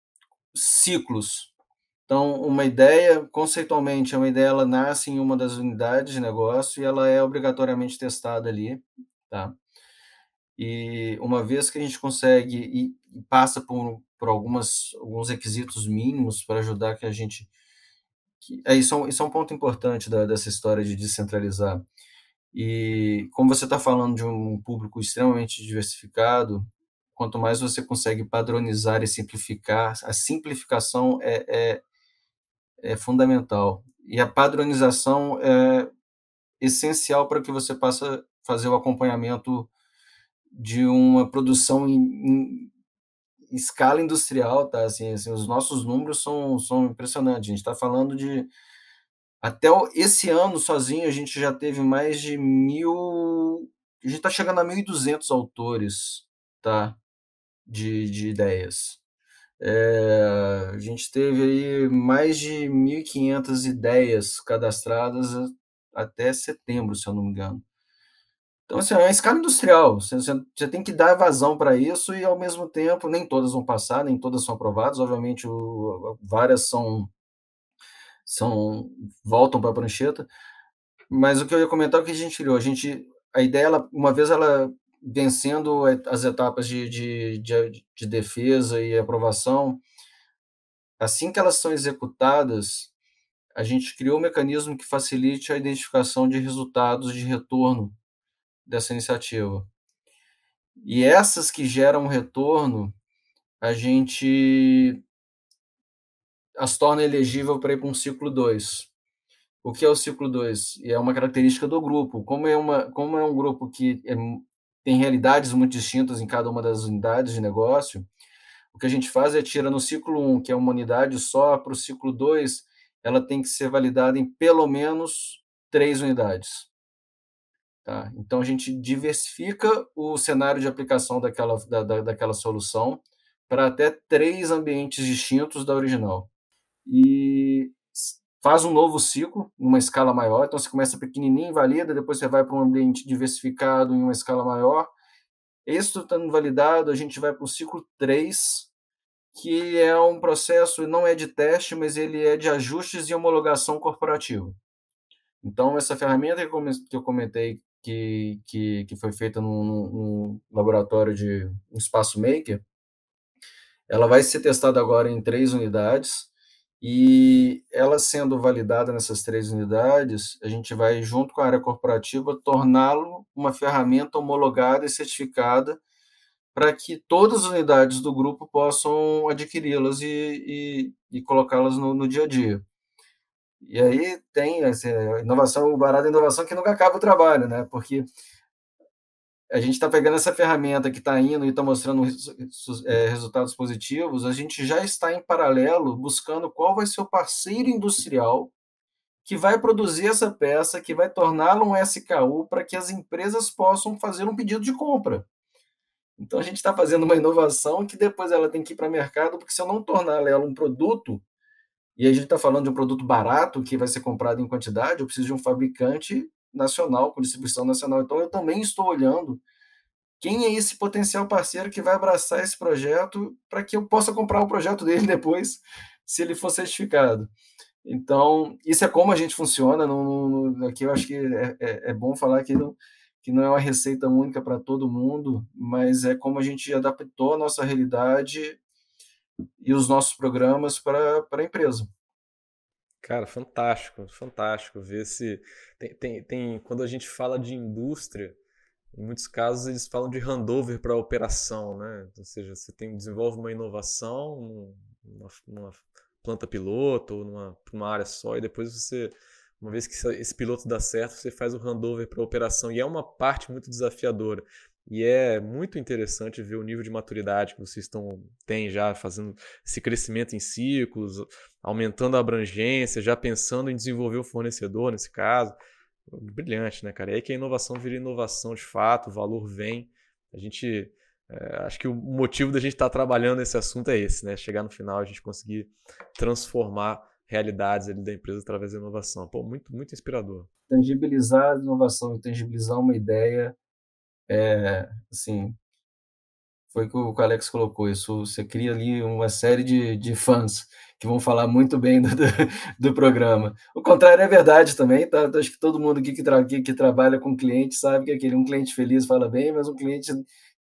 ciclos. Então, uma ideia, conceitualmente, é uma ideia, ela nasce em uma das unidades de negócio e ela é obrigatoriamente testada ali, tá? E uma vez que a gente consegue e, passa por, por algumas, alguns requisitos mínimos para ajudar que a gente... Que, é, isso, é um, isso é um ponto importante da, dessa história de descentralizar. E como você está falando de um público extremamente diversificado, quanto mais você consegue padronizar e simplificar, a simplificação é, é é fundamental. E a padronização é essencial para que você possa fazer o acompanhamento de uma produção em, em escala industrial, tá? Assim, assim, os nossos números são, são impressionantes. A gente está falando de até esse ano sozinho a gente já teve mais de mil, a gente está chegando a 1.200 autores, tá? De, de ideias. É, a gente teve aí mais de 1.500 ideias cadastradas até setembro, se eu não me engano. Então, assim, é uma escala industrial. Você, você tem que dar vazão para isso e, ao mesmo tempo, nem todas vão passar, nem todas são aprovadas. Obviamente, o, várias são, são voltam para a prancheta. Mas o que eu ia comentar é o que a gente criou. A gente, a ideia, ela, uma vez ela vencendo as etapas de, de, de, de defesa e aprovação, assim que elas são executadas, a gente criou um mecanismo que facilite a identificação de resultados de retorno dessa iniciativa. E essas que geram retorno, a gente as torna elegível para ir para um ciclo 2. O que é o ciclo 2? E é uma característica do grupo. Como é, uma, como é um grupo que é tem realidades muito distintas em cada uma das unidades de negócio. O que a gente faz é tira no ciclo 1, que é uma unidade só, para o ciclo 2, ela tem que ser validada em pelo menos três unidades. Tá? Então a gente diversifica o cenário de aplicação daquela, da, da, daquela solução para até três ambientes distintos da original. E faz um novo ciclo, numa escala maior. Então, você começa pequenininho, valida, depois você vai para um ambiente diversificado em uma escala maior. Isso estando validado, a gente vai para o ciclo 3, que é um processo, não é de teste, mas ele é de ajustes e homologação corporativa. Então, essa ferramenta que eu comentei, que, que, que foi feita no, laboratório de um espaço maker, Ela vai ser testada agora em três unidades, e ela sendo validada nessas três unidades, a gente vai, junto com a área corporativa, torná-lo uma ferramenta homologada e certificada para que todas as unidades do grupo possam adquiri-las e, e, e colocá-las no, no, dia a dia. E aí tem assim, a inovação, o barato da inovação que nunca acaba o trabalho, né? Porque a gente está pegando essa ferramenta que está indo e está mostrando é, resultados positivos, a gente já está em paralelo buscando qual vai ser o parceiro industrial que vai produzir essa peça, que vai torná-la um SKU para que as empresas possam fazer um pedido de compra. Então a gente está fazendo uma inovação que depois ela tem que ir para o mercado, porque se eu não tornar ela um produto, e a gente está falando de um produto barato que vai ser comprado em quantidade, eu preciso de um fabricante nacional, com distribuição nacional. Então eu também estou olhando quem é esse potencial parceiro que vai abraçar esse projeto para que eu possa comprar o projeto dele depois, se ele for certificado. Então, isso é como a gente funciona. No, no, aqui eu acho que é, é, é bom falar que não, que não é uma receita única para todo mundo, mas é como a gente adaptou a nossa realidade e os nossos programas para a empresa. Cara, fantástico, fantástico ver se tem, tem, tem, quando a gente fala de indústria, em muitos casos eles falam de handover para operação, né? Ou seja, você tem desenvolve uma inovação numa, numa planta piloto ou numa, numa área só e depois você uma vez que esse piloto dá certo, você faz o handover para operação e é uma parte muito desafiadora. E é muito interessante ver o nível de maturidade que vocês estão têm já fazendo esse crescimento em ciclos, aumentando a abrangência, já pensando em desenvolver o fornecedor nesse caso. Brilhante, né, cara? É aí que a inovação vira inovação de fato, o valor vem. A gente é, acho que o motivo da gente estar tá trabalhando nesse assunto é esse, né? Chegar no final a gente conseguir transformar realidades ali da empresa através da inovação. Pô, muito, muito inspirador. Tangibilizar a inovação, tangibilizar uma ideia, é, assim, foi o que o Alex colocou, isso você cria ali uma série de, de fãs que vão falar muito bem do, do, do programa. O contrário é verdade também, tá? Acho que todo mundo aqui que, tra que, trabalha com cliente sabe que aquele um cliente feliz fala bem, mas um cliente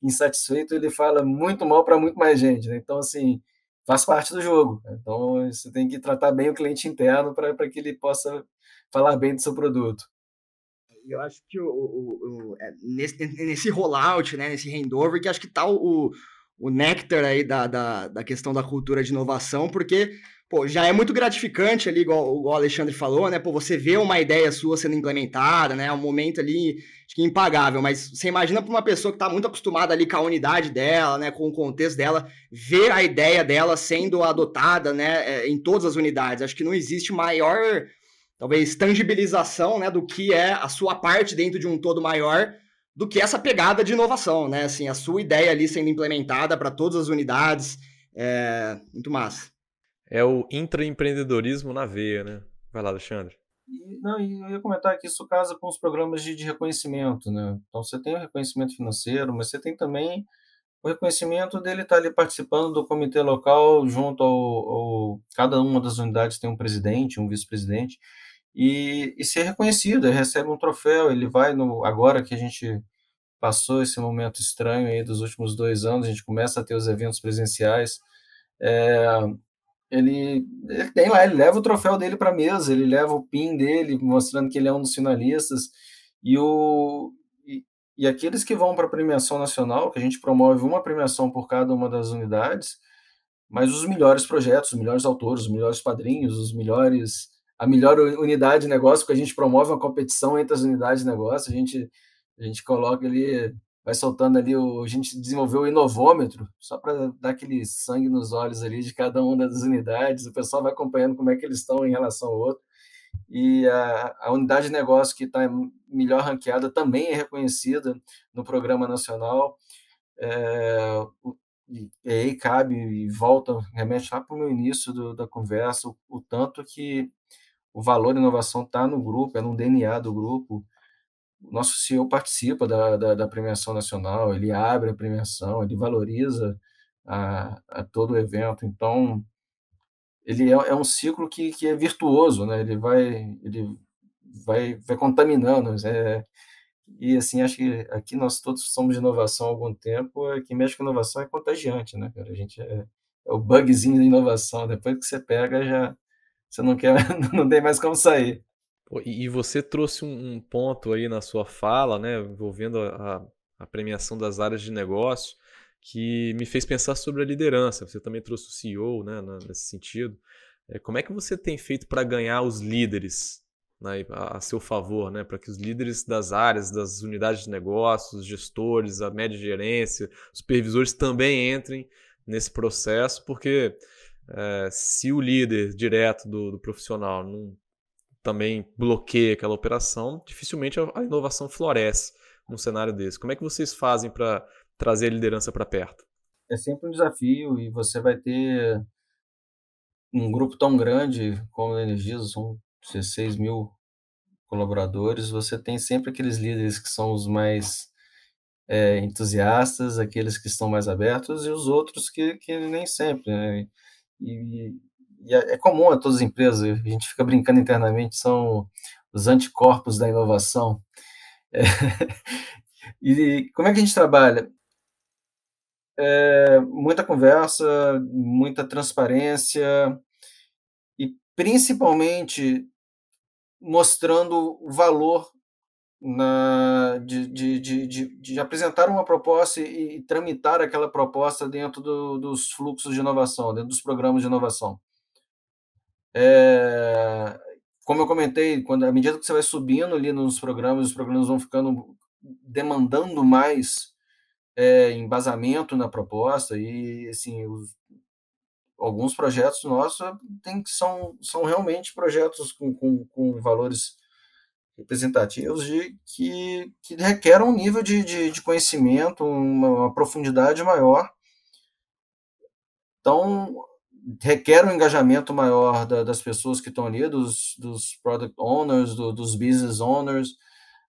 insatisfeito ele fala muito mal para muito mais gente. Né? Então, assim, faz parte do jogo. Então, você tem que tratar bem o cliente interno para que ele possa falar bem do seu produto. Eu acho que o, o, o é, nesse, nesse rollout, né, nesse handover, que acho que está o, o néctar aí da, da, da questão da cultura de inovação, porque pô, já é muito gratificante ali, igual, igual o Alexandre falou, né? Pô, você vê uma ideia sua sendo implementada, né? É um momento ali acho que impagável, mas você imagina para uma pessoa que está muito acostumada ali com a unidade dela, né? Com o contexto dela, ver a ideia dela sendo adotada, né? É, em todas as unidades. Acho que não existe maior, talvez, tangibilização, né? Do que é a sua parte dentro de um todo maior do que essa pegada de inovação, né? Assim, a sua ideia ali sendo implementada para todas as unidades. É muito massa. É o intraempreendedorismo na veia, né? Vai lá, Alexandre. E, não, eu ia comentar que isso casa com os programas de, de reconhecimento, né? Então você tem o reconhecimento financeiro, mas você tem também o reconhecimento dele estar tá ali participando do comitê local junto ao, ao, cada uma das unidades tem um presidente, um vice-presidente e, e ser reconhecido, ele recebe um troféu, ele vai no agora que a gente passou esse momento estranho aí dos últimos dois anos, a gente começa a ter os eventos presenciais, é, ele, ele tem lá, ele leva o troféu dele para a mesa, ele leva o pin dele, mostrando que ele é um dos finalistas, e, o, e, e aqueles que vão para a premiação nacional, que a gente promove uma premiação por cada uma das unidades, mas os melhores projetos, os melhores autores, os melhores padrinhos, os melhores a melhor unidade de negócio, porque a gente promove uma competição entre as unidades de negócio, a gente, a gente coloca ali vai soltando ali, o, a gente desenvolveu o inovômetro, só para dar aquele sangue nos olhos ali de cada uma das unidades, o pessoal vai acompanhando como é que eles estão em relação ao outro, e a, a unidade de negócio que está melhor ranqueada também é reconhecida no programa nacional, é, e, aí cabe e volta, remete lá para o meu início do, da conversa, o, o tanto que o valor da inovação está no grupo, é no DNA do grupo, o nosso CEO participa da, da, da, premiação nacional, ele abre a premiação, ele valoriza a, a todo o evento. Então, ele é, é, um ciclo que, que é virtuoso, né? Ele vai, ele vai, vai contaminando. É, e assim, acho que aqui nós todos somos de inovação há algum tempo, é que mexe com inovação é contagiante, né? A gente é, é o bugzinho da inovação. Depois que você pega, já você não quer, não tem mais como sair. E você trouxe um ponto aí na sua fala, né, envolvendo a, a premiação das áreas de negócio, que me fez pensar sobre a liderança. Você também trouxe o CEO, né, nesse sentido. É, como é que você tem feito para ganhar os líderes né, a, a, seu favor, né, para que os líderes das áreas, das unidades de negócios, gestores, a média gerência, supervisores também entrem nesse processo, porque é, se o líder direto do, do, profissional não também bloqueia aquela operação, dificilmente a, a inovação floresce num cenário desse. Como é que vocês fazem para trazer a liderança para perto? É sempre um desafio e você vai ter um grupo tão grande como a Energisa, são 16 mil colaboradores, você tem sempre aqueles líderes que são os mais é, entusiastas, aqueles que estão mais abertos e os outros que, que nem sempre. Né? E, e é, é comum a todas as empresas, a gente fica brincando internamente, são os anticorpos da inovação. É, e como é que a gente trabalha? É, muita conversa, muita transparência e principalmente mostrando o valor na, de, de, de, de, apresentar uma proposta e, e tramitar aquela proposta dentro do, dos fluxos de inovação, dentro dos programas de inovação. É, como eu comentei, quando à medida que você vai subindo ali nos programas, os programas vão ficando demandando mais é, embasamento na proposta e assim os, alguns projetos nossos tem são, são realmente projetos com, com, com valores representativos de, que, que requerem um nível de, de, de conhecimento, uma, uma, profundidade maior. Então, requer um engajamento maior da, das pessoas que estão ali, dos, dos product owners, do, dos business owners.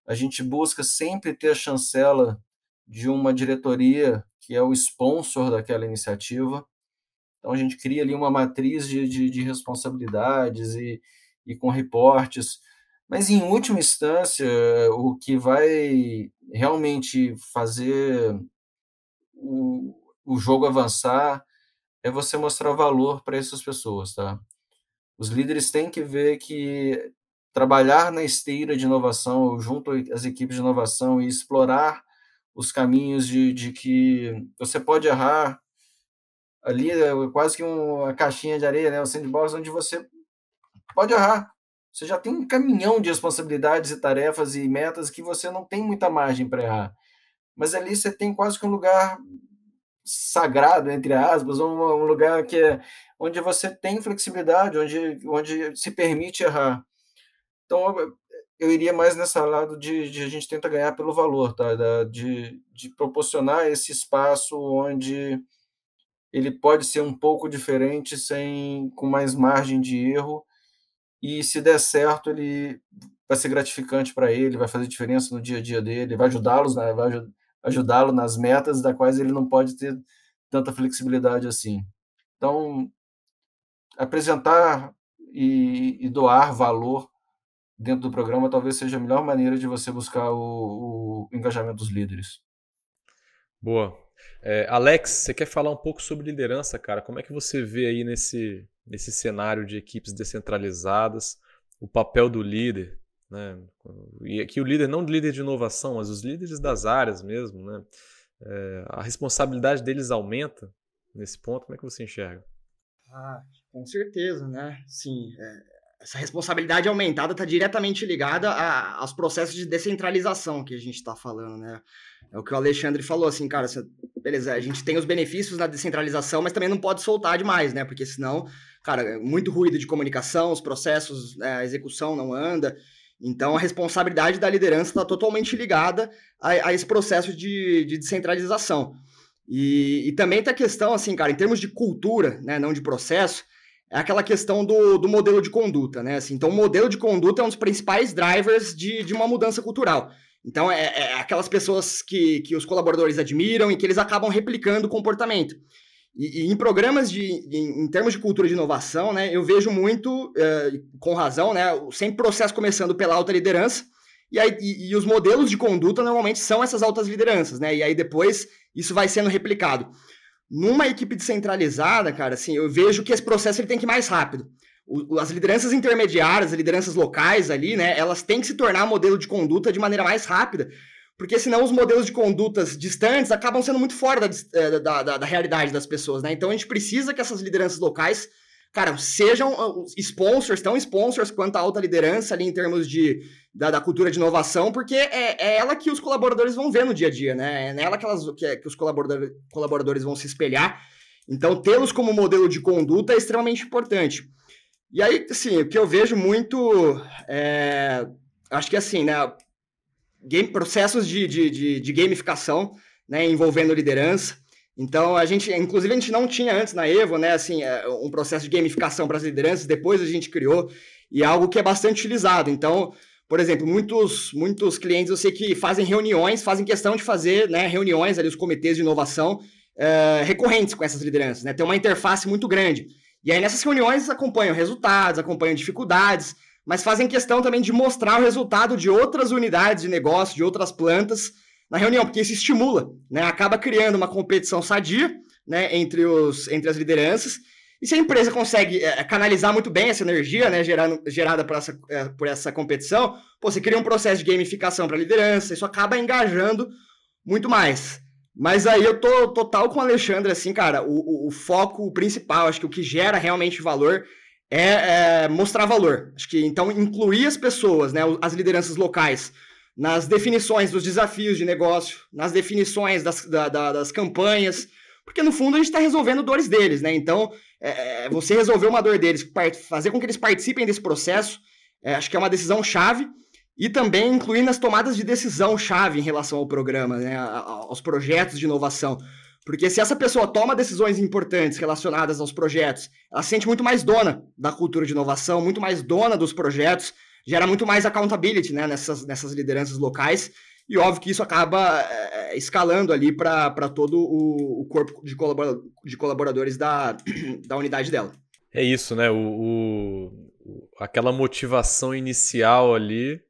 A gente busca sempre ter a chancela de uma diretoria que é o sponsor daquela iniciativa. Então, a gente cria ali uma matriz de, de, de responsabilidades e, e com reportes mas, em última instância, o que vai realmente fazer o, o jogo avançar é você mostrar valor para essas pessoas, tá? Os líderes têm que ver que trabalhar na esteira de inovação, junto às equipes de inovação e explorar os caminhos de, de que você pode errar ali, é quase que uma caixinha de areia, né? o sandbox, onde você pode errar, você já tem um caminhão de responsabilidades e tarefas e metas que você não tem muita margem para errar. Mas ali você tem quase que um lugar sagrado, entre aspas, um, um lugar que é onde você tem flexibilidade, onde, onde se permite errar. Então, eu, eu iria mais nessa lado de, de, a gente tenta ganhar pelo valor, tá? Da, de, de proporcionar esse espaço onde ele pode ser um pouco diferente, sem com mais margem de erro, e se der certo, ele vai ser gratificante para ele, vai fazer diferença no dia a dia dele, vai ajudá-los, né? vai ajudá-lo nas metas da quais ele não pode ter tanta flexibilidade assim. Então, apresentar e, e doar valor dentro do programa talvez seja a melhor maneira de você buscar o, o engajamento dos líderes. Boa. É, Alex, você quer falar um pouco sobre liderança, cara? Como é que você vê aí nesse, nesse cenário de equipes descentralizadas, o papel do líder, né? E aqui o líder não o líder de inovação, mas os líderes das áreas mesmo, né? É, a responsabilidade deles aumenta nesse ponto. Como é que você enxerga? Ah, com certeza, né? Sim, é, essa responsabilidade aumentada está diretamente ligada aos processos de descentralização que a gente está falando, né? É o que o Alexandre falou, assim, cara, beleza, a gente tem os benefícios na descentralização, mas também não pode soltar demais, né? Porque senão cara, é muito ruído de comunicação, os processos, né, a execução não anda. Então, a responsabilidade da liderança está totalmente ligada a, a, esse processo de, de descentralização. E, e também tem a questão, assim, cara, em termos de cultura, né, não de processo, é aquela questão do, do modelo de conduta, né? Assim, então, o modelo de conduta é um dos principais drivers de, de uma mudança cultural. Então, é, é aquelas pessoas que, que os colaboradores admiram e que eles acabam replicando o comportamento. E, e, em programas de, em, em, termos de cultura de inovação, né, eu vejo muito, uh, com razão, né, sempre processo começando pela alta liderança, e, aí, e, e, os modelos de conduta normalmente são essas altas lideranças, né, e aí depois isso vai sendo replicado. Numa equipe descentralizada, cara, assim, eu vejo que esse processo ele tem que ir mais rápido. O, as lideranças intermediárias, as lideranças locais ali, né, elas têm que se tornar modelo de conduta de maneira mais rápida, porque senão os modelos de condutas distantes acabam sendo muito fora da, eh, da, da, da realidade das pessoas, né? Então a gente precisa que essas lideranças locais, cara, sejam ah, sponsors, tão sponsors quanto a alta liderança ali em termos de, da, da cultura de inovação, porque é, é, ela que os colaboradores vão ver no dia a dia, né? É nela que, elas, que, que os colaboradores, colaboradores vão se espelhar. Então, tê-los como modelo de conduta é extremamente importante. E aí, assim, o que eu vejo muito. É, acho que assim, né? Game, processos de, de, de, de gamificação, né? Envolvendo liderança. Então, a gente, inclusive, a gente não tinha antes na Evo, né? Assim, é, um processo de gamificação para as lideranças, depois a gente criou, e é algo que é bastante utilizado. Então, por exemplo, muitos, muitos clientes eu sei que fazem reuniões, fazem questão de fazer né, reuniões ali, os comitês de inovação uh, recorrentes com essas lideranças, né? Tem uma interface muito grande. E aí, nessas reuniões, acompanham resultados, acompanham dificuldades, mas fazem questão também de mostrar o resultado de outras unidades de negócio, de outras plantas na reunião, porque isso estimula, né? Acaba criando uma competição sadia, né, entre, os, entre as lideranças e se a empresa consegue é, canalizar muito bem essa energia, né, gerando, gerada por essa, é, por essa competição, pô, você cria um processo de gamificação para a liderança, isso acaba engajando muito mais. Mas aí eu tô total com o Alexandre, assim, cara, o, o, o foco principal, acho que o que gera realmente valor é, é, mostrar valor. Acho que então incluir as pessoas, né, as lideranças locais, nas definições dos desafios de negócio, nas definições das, da, da, das campanhas, porque no fundo a gente está resolvendo dores deles, né? Então, é, é, você resolver uma dor deles, fazer com que eles participem desse processo, é, acho que é uma decisão chave. E também incluir nas tomadas de decisão chave em relação ao programa, né, aos projetos de inovação. Porque se essa pessoa toma decisões importantes relacionadas aos projetos, ela se sente muito mais dona da cultura de inovação, muito mais dona dos projetos, gera muito mais accountability né, nessas, nessas lideranças locais e óbvio que isso acaba é, escalando ali para todo o, o corpo de, de colaboradores da, da unidade dela. É isso, né? O, o, aquela motivação inicial ali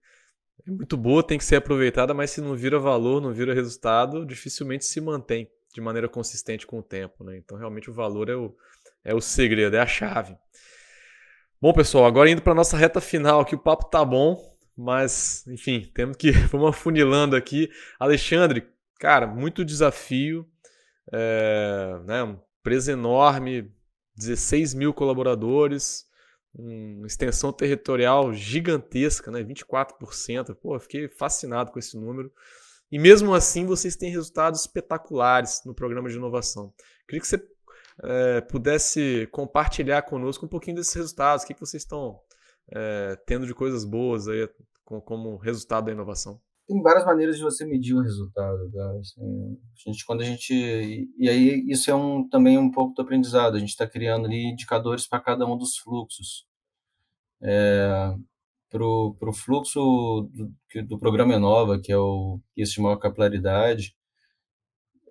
é muito boa, tem que ser aproveitada, mas se não vira valor, não vira resultado, dificilmente se mantém de maneira consistente com o tempo, né? Então realmente o valor é o, é o segredo, é a chave. Bom, pessoal, agora indo para nossa reta final, que o papo tá bom, mas, enfim, temos que. Vamos afunilando aqui. Alexandre, cara, muito desafio. É, né, empresa enorme, 16 mil colaboradores, uma extensão territorial gigantesca, né, 24%. Pô, fiquei fascinado com esse número. E mesmo assim, vocês têm resultados espetaculares no programa de inovação. Queria que você é, pudesse compartilhar conosco um pouquinho desses resultados. O que, que vocês estão é, tendo de coisas boas aí como resultado da inovação? Tem várias maneiras de você medir o resultado. Tá? Assim, a gente, quando a gente e aí isso é um também um pouco do aprendizado. A gente está criando ali indicadores para cada um dos fluxos. É, para o fluxo do, do programa Enova, que é o que de maior capilaridade,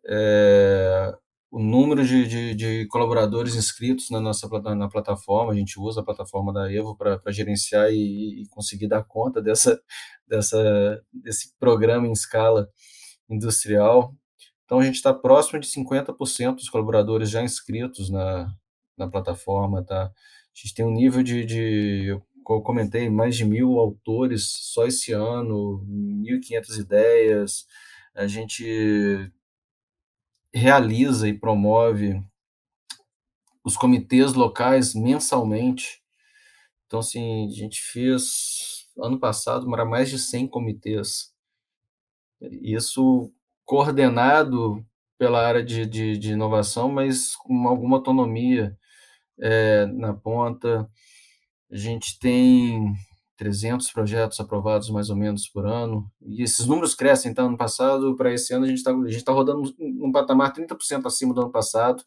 é, o número de, de, de, colaboradores inscritos na nossa na plataforma, a gente usa a plataforma da Evo para gerenciar e, e, conseguir dar conta dessa, dessa, desse programa em escala industrial. Então, a gente está próximo de 50% dos colaboradores já inscritos na, na plataforma. Tá? A gente tem um nível de, de eu comentei, mais de mil autores só esse ano, 1.500 ideias. A gente realiza e promove os comitês locais mensalmente. Então, assim, a gente fez, ano passado, mais de 100 comitês. Isso coordenado pela área de, de, de inovação, mas com alguma autonomia é, na ponta. A gente tem 300 projetos aprovados mais ou menos por ano, e esses números crescem, então, ano passado para esse ano a gente está tá rodando num patamar 30% acima do ano passado.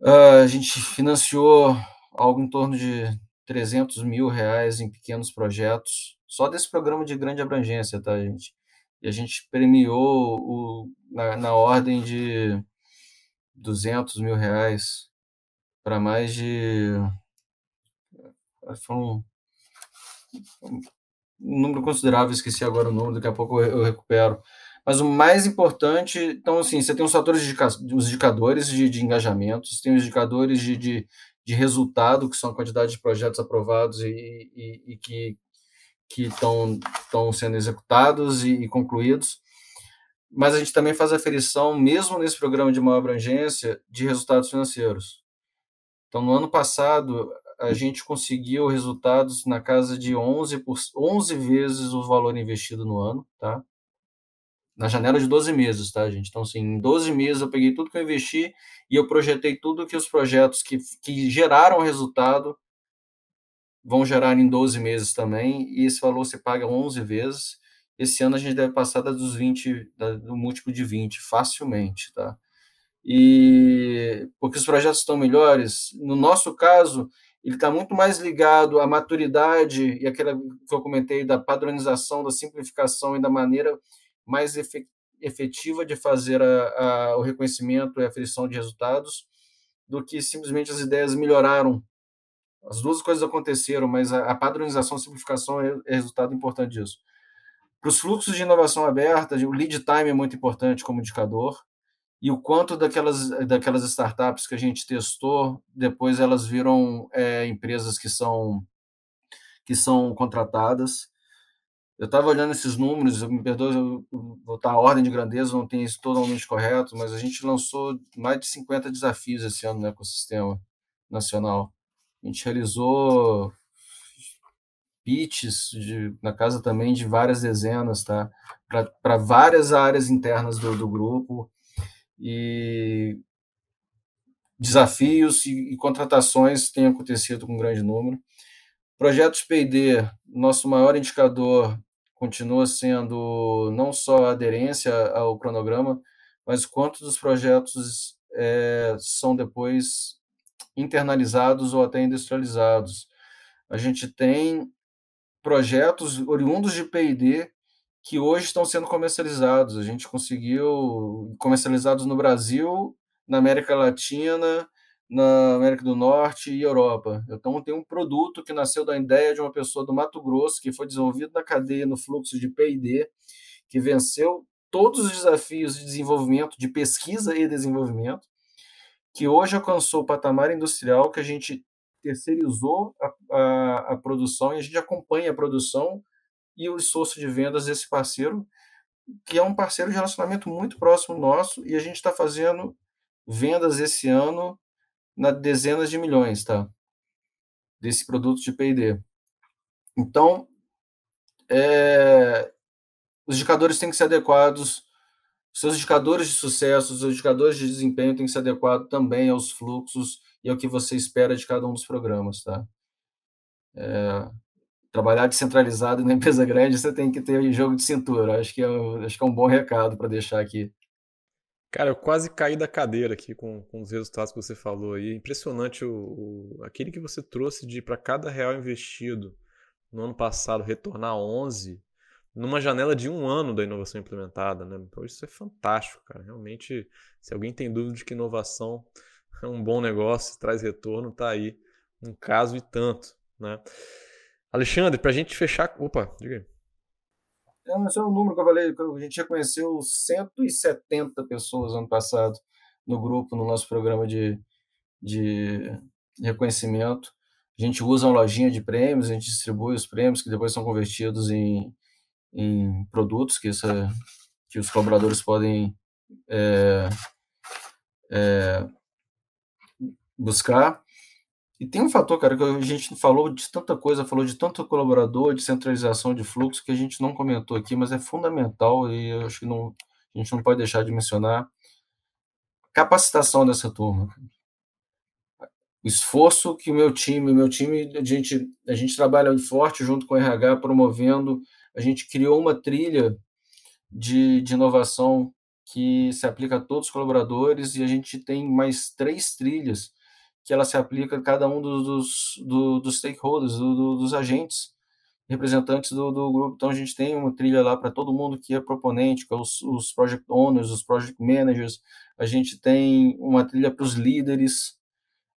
Uh, a gente financiou algo em torno de 300 mil reais em pequenos projetos, só desse programa de grande abrangência, tá, gente? E a gente premiou o, na, na ordem de 200 mil reais para mais de. Foram um número considerável, esqueci agora o número, daqui a pouco eu recupero. Mas o mais importante, então, assim, você tem os fatores de os indicadores de, de engajamento, você tem os indicadores de, de, de, resultado, que são a quantidade de projetos aprovados e, e, e que estão sendo executados e, e concluídos mas a gente também faz aferição, mesmo nesse programa de maior abrangência, de resultados financeiros. Então, no ano passado, a gente conseguiu resultados na casa de 11, por, 11 vezes o valor investido no ano, tá? Na janela de 12 meses, tá, gente? Então, assim, em 12 meses eu peguei tudo que eu investi e eu projetei tudo que os projetos que, que geraram resultado vão gerar em 12 meses também, e esse valor se paga 11 vezes. Esse ano a gente deve passar dos 20, do múltiplo de 20, facilmente, tá? E porque os projetos estão melhores, no nosso caso, ele está muito mais ligado à maturidade e aquela que eu comentei da padronização, da simplificação e da maneira mais efetiva de fazer a, a, o reconhecimento e a aferição de resultados, do que simplesmente as ideias melhoraram. As duas coisas aconteceram, mas a, a padronização e simplificação é, é resultado importante disso. Para os fluxos de inovação aberta, o lead time é muito importante como indicador, e o quanto daquelas, daquelas startups que a gente testou, depois elas viram é, empresas que são, que são contratadas. Eu estava olhando esses números, me perdoe, eu vou estar a ordem de grandeza, não tem isso totalmente correto, mas a gente lançou mais de 50 desafios esse ano no ecossistema nacional. A gente realizou pitches de, na casa também de várias dezenas, tá? Para várias áreas internas do, do grupo e desafios e, e, contratações têm acontecido com um grande número. Projetos P&D, nosso maior indicador continua sendo não só a aderência ao cronograma, mas quanto dos projetos é, são depois internalizados ou até industrializados. A gente tem projetos oriundos de P&D que hoje estão sendo comercializados. A gente conseguiu comercializados no Brasil, na América Latina, na América do Norte e Europa. Então, tem um produto que nasceu da ideia de uma pessoa do Mato Grosso, que foi desenvolvido na cadeia no fluxo de P&D, que venceu todos os desafios de desenvolvimento, de pesquisa e desenvolvimento, que hoje alcançou o patamar industrial que a gente terceirizou a, a, a, produção e a gente acompanha a produção e o esforço de vendas desse parceiro, que é um parceiro de relacionamento muito próximo nosso e a gente está fazendo vendas esse ano na dezenas de milhões, tá? Desse produto de P&D. Então, é, os indicadores têm que ser adequados, seus indicadores de sucesso, os indicadores de desempenho têm que ser adequados também aos fluxos e é o que você espera de cada um dos programas, tá? É, trabalhar descentralizado na empresa grande, você tem que ter jogo de cintura. Acho que é, acho que é um bom recado para deixar aqui. Cara, eu quase caí da cadeira aqui com, com os resultados que você falou aí. Impressionante o, o aquele que você trouxe de para cada real investido no ano passado retornar 11 numa janela de um ano da inovação implementada, né? Então isso é fantástico, cara. Realmente, se alguém tem dúvida de que inovação é um bom negócio, traz retorno, tá aí um caso e tanto, né? Alexandre, para a gente fechar, opa, diga aí. É, esse é um número que eu falei, a gente já conheceu 170 pessoas ano passado no grupo, no nosso programa de, de reconhecimento. A gente usa uma lojinha de prêmios, a gente distribui os prêmios que depois são convertidos em, em produtos que, essa, que os colaboradores podem é, é, buscar. E tem um fator, cara, que a gente falou de tanta coisa, falou de tanto colaborador, de centralização de fluxo, que a gente não comentou aqui, mas é fundamental e eu acho que não, a gente não pode deixar de mencionar. Capacitação dessa turma. O esforço que o meu time, o meu time, a gente, a gente trabalha forte junto com o RH, promovendo, a gente criou uma trilha de, de inovação que se aplica a todos os colaboradores e a gente tem mais três trilhas que ela se aplica a cada um dos, dos, dos stakeholders, do, dos agentes, representantes do, do, grupo. Então, a gente tem uma trilha lá para todo mundo que é proponente, que é os, os project owners, os project managers, a gente tem uma trilha para os líderes,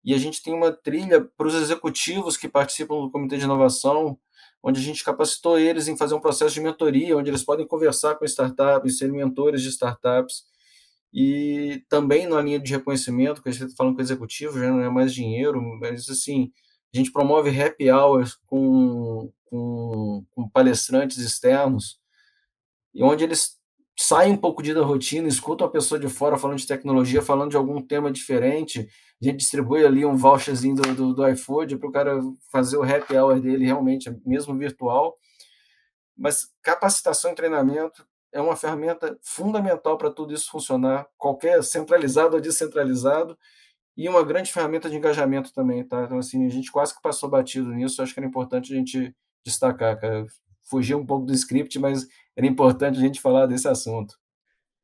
e a gente tem uma trilha para os executivos que participam do comitê de inovação, onde a gente capacitou eles em fazer um processo de mentoria, onde eles podem conversar com startups, ser mentores de startups, e também na linha de reconhecimento, que a gente está falando com o executivo, já não é mais dinheiro, mas assim, a gente promove happy hours com, com, com palestrantes externos, e onde eles saem um pouco de da rotina, escutam a pessoa de fora falando de tecnologia, falando de algum tema diferente, a gente distribui ali um voucherzinho do, do, do iFood para o cara fazer o happy hour dele realmente, mesmo virtual. Mas capacitação e treinamento é uma ferramenta fundamental para tudo isso funcionar, qualquer centralizado ou descentralizado, e uma grande ferramenta de engajamento também, tá? Então, assim, a gente quase que passou batido nisso, acho que era importante a gente destacar, cara. Fugir um pouco do script, mas era importante a gente falar desse assunto.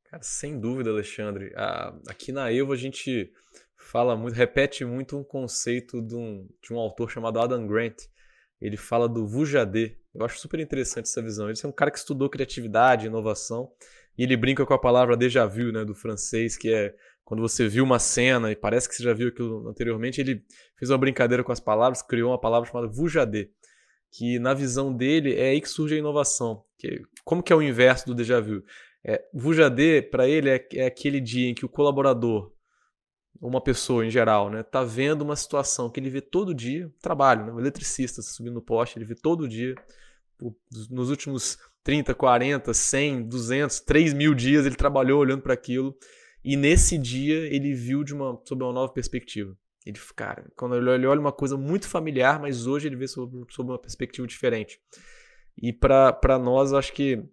Cara, sem dúvida, Alexandre. aqui na Evo a gente fala muito, repete muito um conceito de um, de um autor chamado Adam Grant. Ele fala do Vujadê. Eu acho super interessante essa visão. Ele é um cara que estudou criatividade, inovação, e ele brinca com a palavra déjà vu, né, do francês, que é quando você viu uma cena e parece que você já viu aquilo anteriormente, ele fez uma brincadeira com as palavras, criou uma palavra chamada Vujadê, que na visão dele é aí que surge a inovação. Que, como que é o inverso do déjà vu? É, Vujadê, para ele, é, é aquele dia em que o colaborador uma pessoa em geral, né, tá vendo uma situação que ele vê todo dia, trabalho, né, um eletricista subindo no poste, ele vê todo dia, nos últimos 30, 40, 100, 200, 3 mil dias ele trabalhou olhando para aquilo e nesse dia ele viu de uma, sob uma nova perspectiva. Ele, cara, quando ele olha uma coisa muito familiar, mas hoje ele vê sob, sob uma perspectiva diferente. E para nós, acho que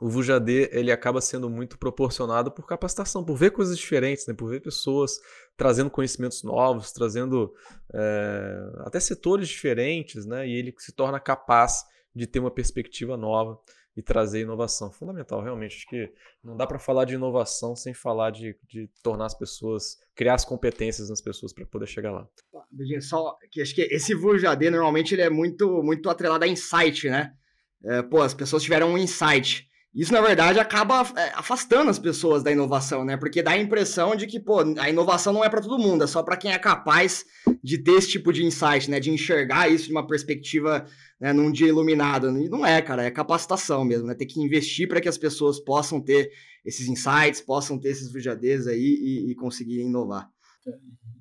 o Vujadê ele acaba sendo muito proporcionado por capacitação, por ver coisas diferentes, né? por ver pessoas trazendo conhecimentos novos, trazendo é, até setores diferentes, né? e ele se torna capaz de ter uma perspectiva nova e trazer inovação. Fundamental, realmente. Acho que não dá para falar de inovação sem falar de, de, tornar as pessoas, criar as competências nas pessoas para poder chegar lá. Só que acho que esse Vujadê normalmente ele é muito, muito atrelado a insight, né? É, pô, as pessoas tiveram um insight. Isso, na verdade, acaba é, afastando as pessoas da inovação, né? Porque dá a impressão de que, pô, a inovação não é para todo mundo, é só para quem é capaz de ter esse tipo de insight, né? De enxergar isso de uma perspectiva, né, num dia iluminado. E não é, cara, é capacitação mesmo, né? Ter que investir para que as pessoas possam ter esses insights, possam ter esses VJDs aí e, e conseguir inovar.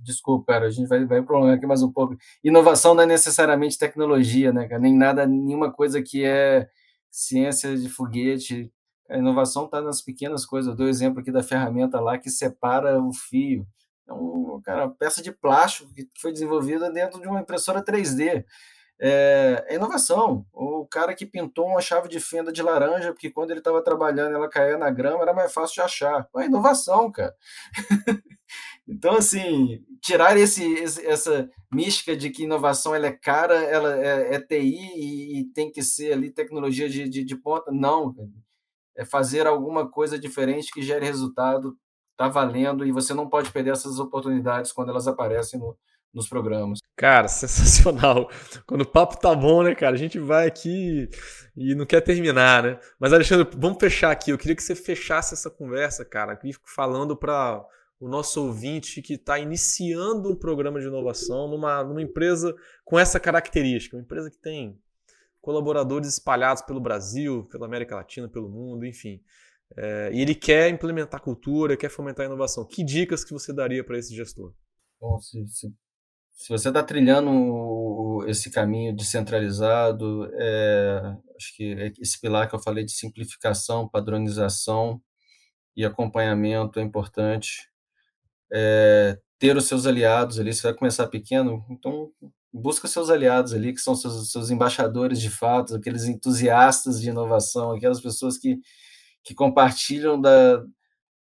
Desculpa, cara, a gente vai, vai prolongar aqui mais um pouco. Inovação não é necessariamente tecnologia, né, cara? Nem nada, nenhuma coisa que é ciência de foguete. A inovação está nas pequenas coisas. Eu dou o exemplo aqui da ferramenta lá que separa o fio. É um, cara, uma peça de plástico que foi desenvolvida dentro de uma impressora 3D. É, é, inovação. O cara que pintou uma chave de fenda de laranja, porque quando ele estava trabalhando ela caía na grama, era mais fácil de achar. É inovação, cara. então, assim, tirar esse, esse, essa mística de que inovação ela é cara, ela é, é TI e, e, tem que ser ali tecnologia de, de, de ponta. Não. É fazer alguma coisa diferente que gere resultado, tá valendo, e você não pode perder essas oportunidades quando elas aparecem no, nos programas. Cara, sensacional. Quando o papo tá bom, né, cara? A gente vai aqui e não quer terminar, né? Mas, Alexandre, vamos fechar aqui. Eu queria que você fechasse essa conversa, cara, aqui falando para o nosso ouvinte que está iniciando um programa de inovação numa, numa empresa com essa característica, uma empresa que tem colaboradores espalhados pelo Brasil, pela América Latina, pelo mundo, enfim. É, e ele quer implementar cultura, quer fomentar a inovação. Que dicas que você daria para esse gestor? Bom, se, se se você está trilhando esse caminho descentralizado, é, acho que é esse pilar que eu falei de simplificação, padronização e acompanhamento é importante. É, ter os seus aliados ali, você vai começar pequeno, então busca seus aliados ali, que são seus, seus embaixadores de fato, aqueles entusiastas de inovação, aquelas pessoas que, que compartilham da,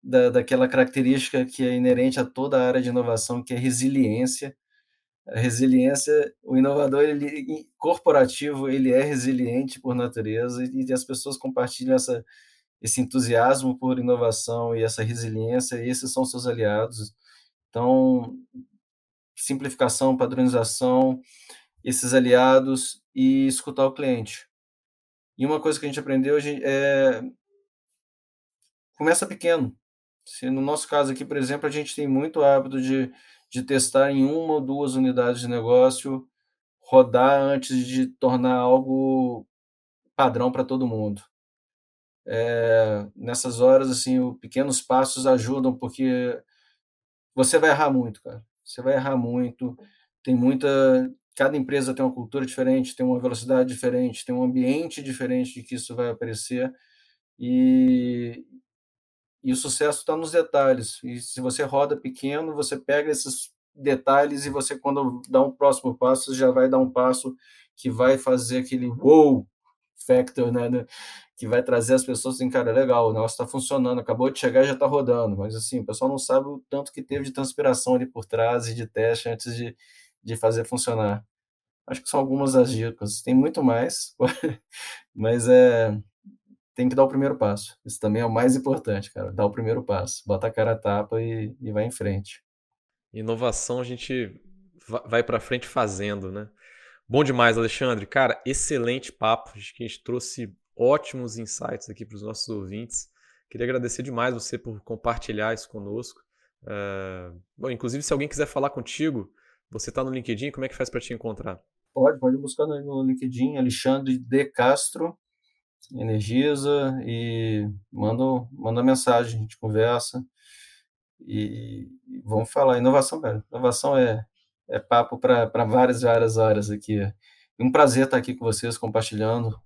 da, daquela característica que é inerente a toda a área de inovação, que é resiliência. A resiliência, o inovador ele, corporativo, ele é resiliente por natureza e, e as pessoas compartilham essa, esse entusiasmo por inovação e essa resiliência, esses são seus aliados. Então, simplificação, padronização, esses aliados e escutar o cliente. E uma coisa que a gente aprendeu é começa pequeno. Se no nosso caso aqui, por exemplo, a gente tem muito hábito de de testar em uma ou duas unidades de negócio, rodar antes de tornar algo padrão para todo mundo. É, nessas horas, assim, os pequenos passos ajudam, porque você vai errar muito, cara. Você vai errar muito. Tem muita. Cada empresa tem uma cultura diferente, tem uma velocidade diferente, tem um ambiente diferente de que isso vai aparecer. E, e o sucesso está nos detalhes. E se você roda pequeno, você pega esses detalhes e você, quando dá um próximo passo, já vai dar um passo que vai fazer aquele wow factor, né? né que vai trazer as pessoas assim, cara, legal, o negócio está funcionando, acabou de chegar e já está rodando. Mas assim, o pessoal não sabe o tanto que teve de transpiração ali por trás e de teste antes de, de fazer funcionar. Acho que são algumas das dicas. Tem muito mais, mas é tem que dar o primeiro passo. Isso também é o mais importante, cara. Dar o primeiro passo. Bota a cara a tapa e, e vai em frente. Inovação a gente vai para frente fazendo, né? Bom demais, Alexandre. Cara, excelente papo. Acho que a gente trouxe ótimos insights aqui para os nossos ouvintes. Queria agradecer demais você por compartilhar isso conosco. Uh, bom, inclusive, se alguém quiser falar contigo, você está no LinkedIn, como é que faz para te encontrar? Pode, pode buscar no LinkedIn, Alexandre de Castro, Energiza, e manda, manda mensagem, a gente conversa. E, e vamos falar. Inovação, cara. Inovação é, é papo para várias, várias horas aqui. Um prazer estar aqui com vocês, compartilhando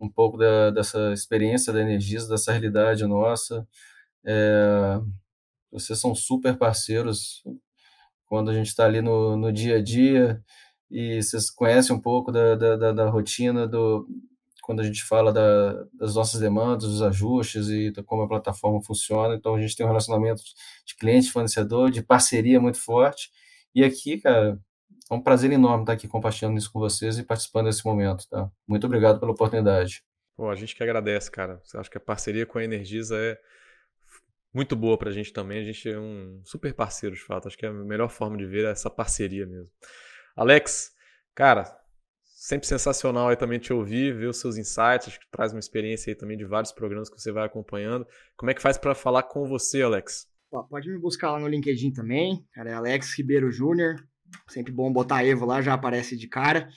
um pouco da, dessa experiência da Energisa, dessa realidade nossa. É, vocês são super parceiros quando a gente está ali no, no dia a dia e vocês conhecem um pouco da, da, da rotina do quando a gente fala da, das nossas demandas, dos ajustes e como a plataforma funciona. Então a gente tem um relacionamento de cliente, fornecedor, de parceria muito forte. E aqui, cara, é um prazer enorme estar aqui compartilhando isso com vocês e participando desse momento, tá? Muito obrigado pela oportunidade. A gente que agradece, cara. Acho que a parceria com a Energisa é muito boa para a gente também. A gente é um super parceiro, de fato. Acho que é a melhor forma de ver é essa parceria mesmo. Alex, cara, sempre sensacional aí também te ouvir, ver os seus insights. Acho que traz uma experiência aí também de vários programas que você vai acompanhando. Como é que faz para falar com você, Alex? Pode me buscar lá no LinkedIn também. Cara, é Alex Ribeiro Júnior. Sempre bom botar Evo lá, já aparece de cara.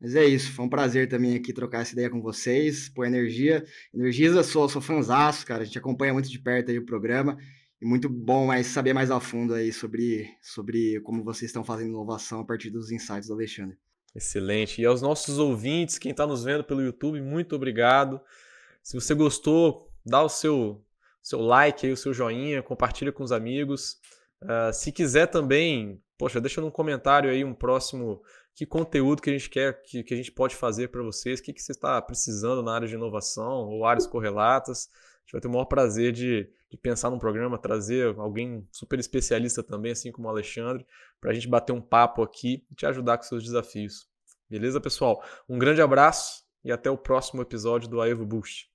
Mas é isso, foi um prazer também aqui trocar essa ideia com vocês, pôr energia. Energiza, sou, sou fãzaço, cara, a gente acompanha muito de perto aí o programa. E muito bom mais saber mais a fundo aí sobre, sobre como vocês estão fazendo inovação a partir dos insights do Alexandre. Excelente. E aos nossos ouvintes, quem está nos vendo pelo YouTube, muito obrigado. Se você gostou, dá o seu, seu like aí, o seu joinha, compartilha com os amigos. Uh, se quiser também poxa, deixa num comentário aí um próximo que conteúdo que a gente quer, que, que a gente pode fazer para vocês, o que, que você está precisando na área de inovação ou áreas correlatas. A gente vai ter o maior prazer de, de pensar num programa, trazer alguém super especialista também, assim como o Alexandre, para a gente bater um papo aqui e te ajudar com seus desafios. Beleza, pessoal? Um grande abraço e até o próximo episódio do Aevo Boost.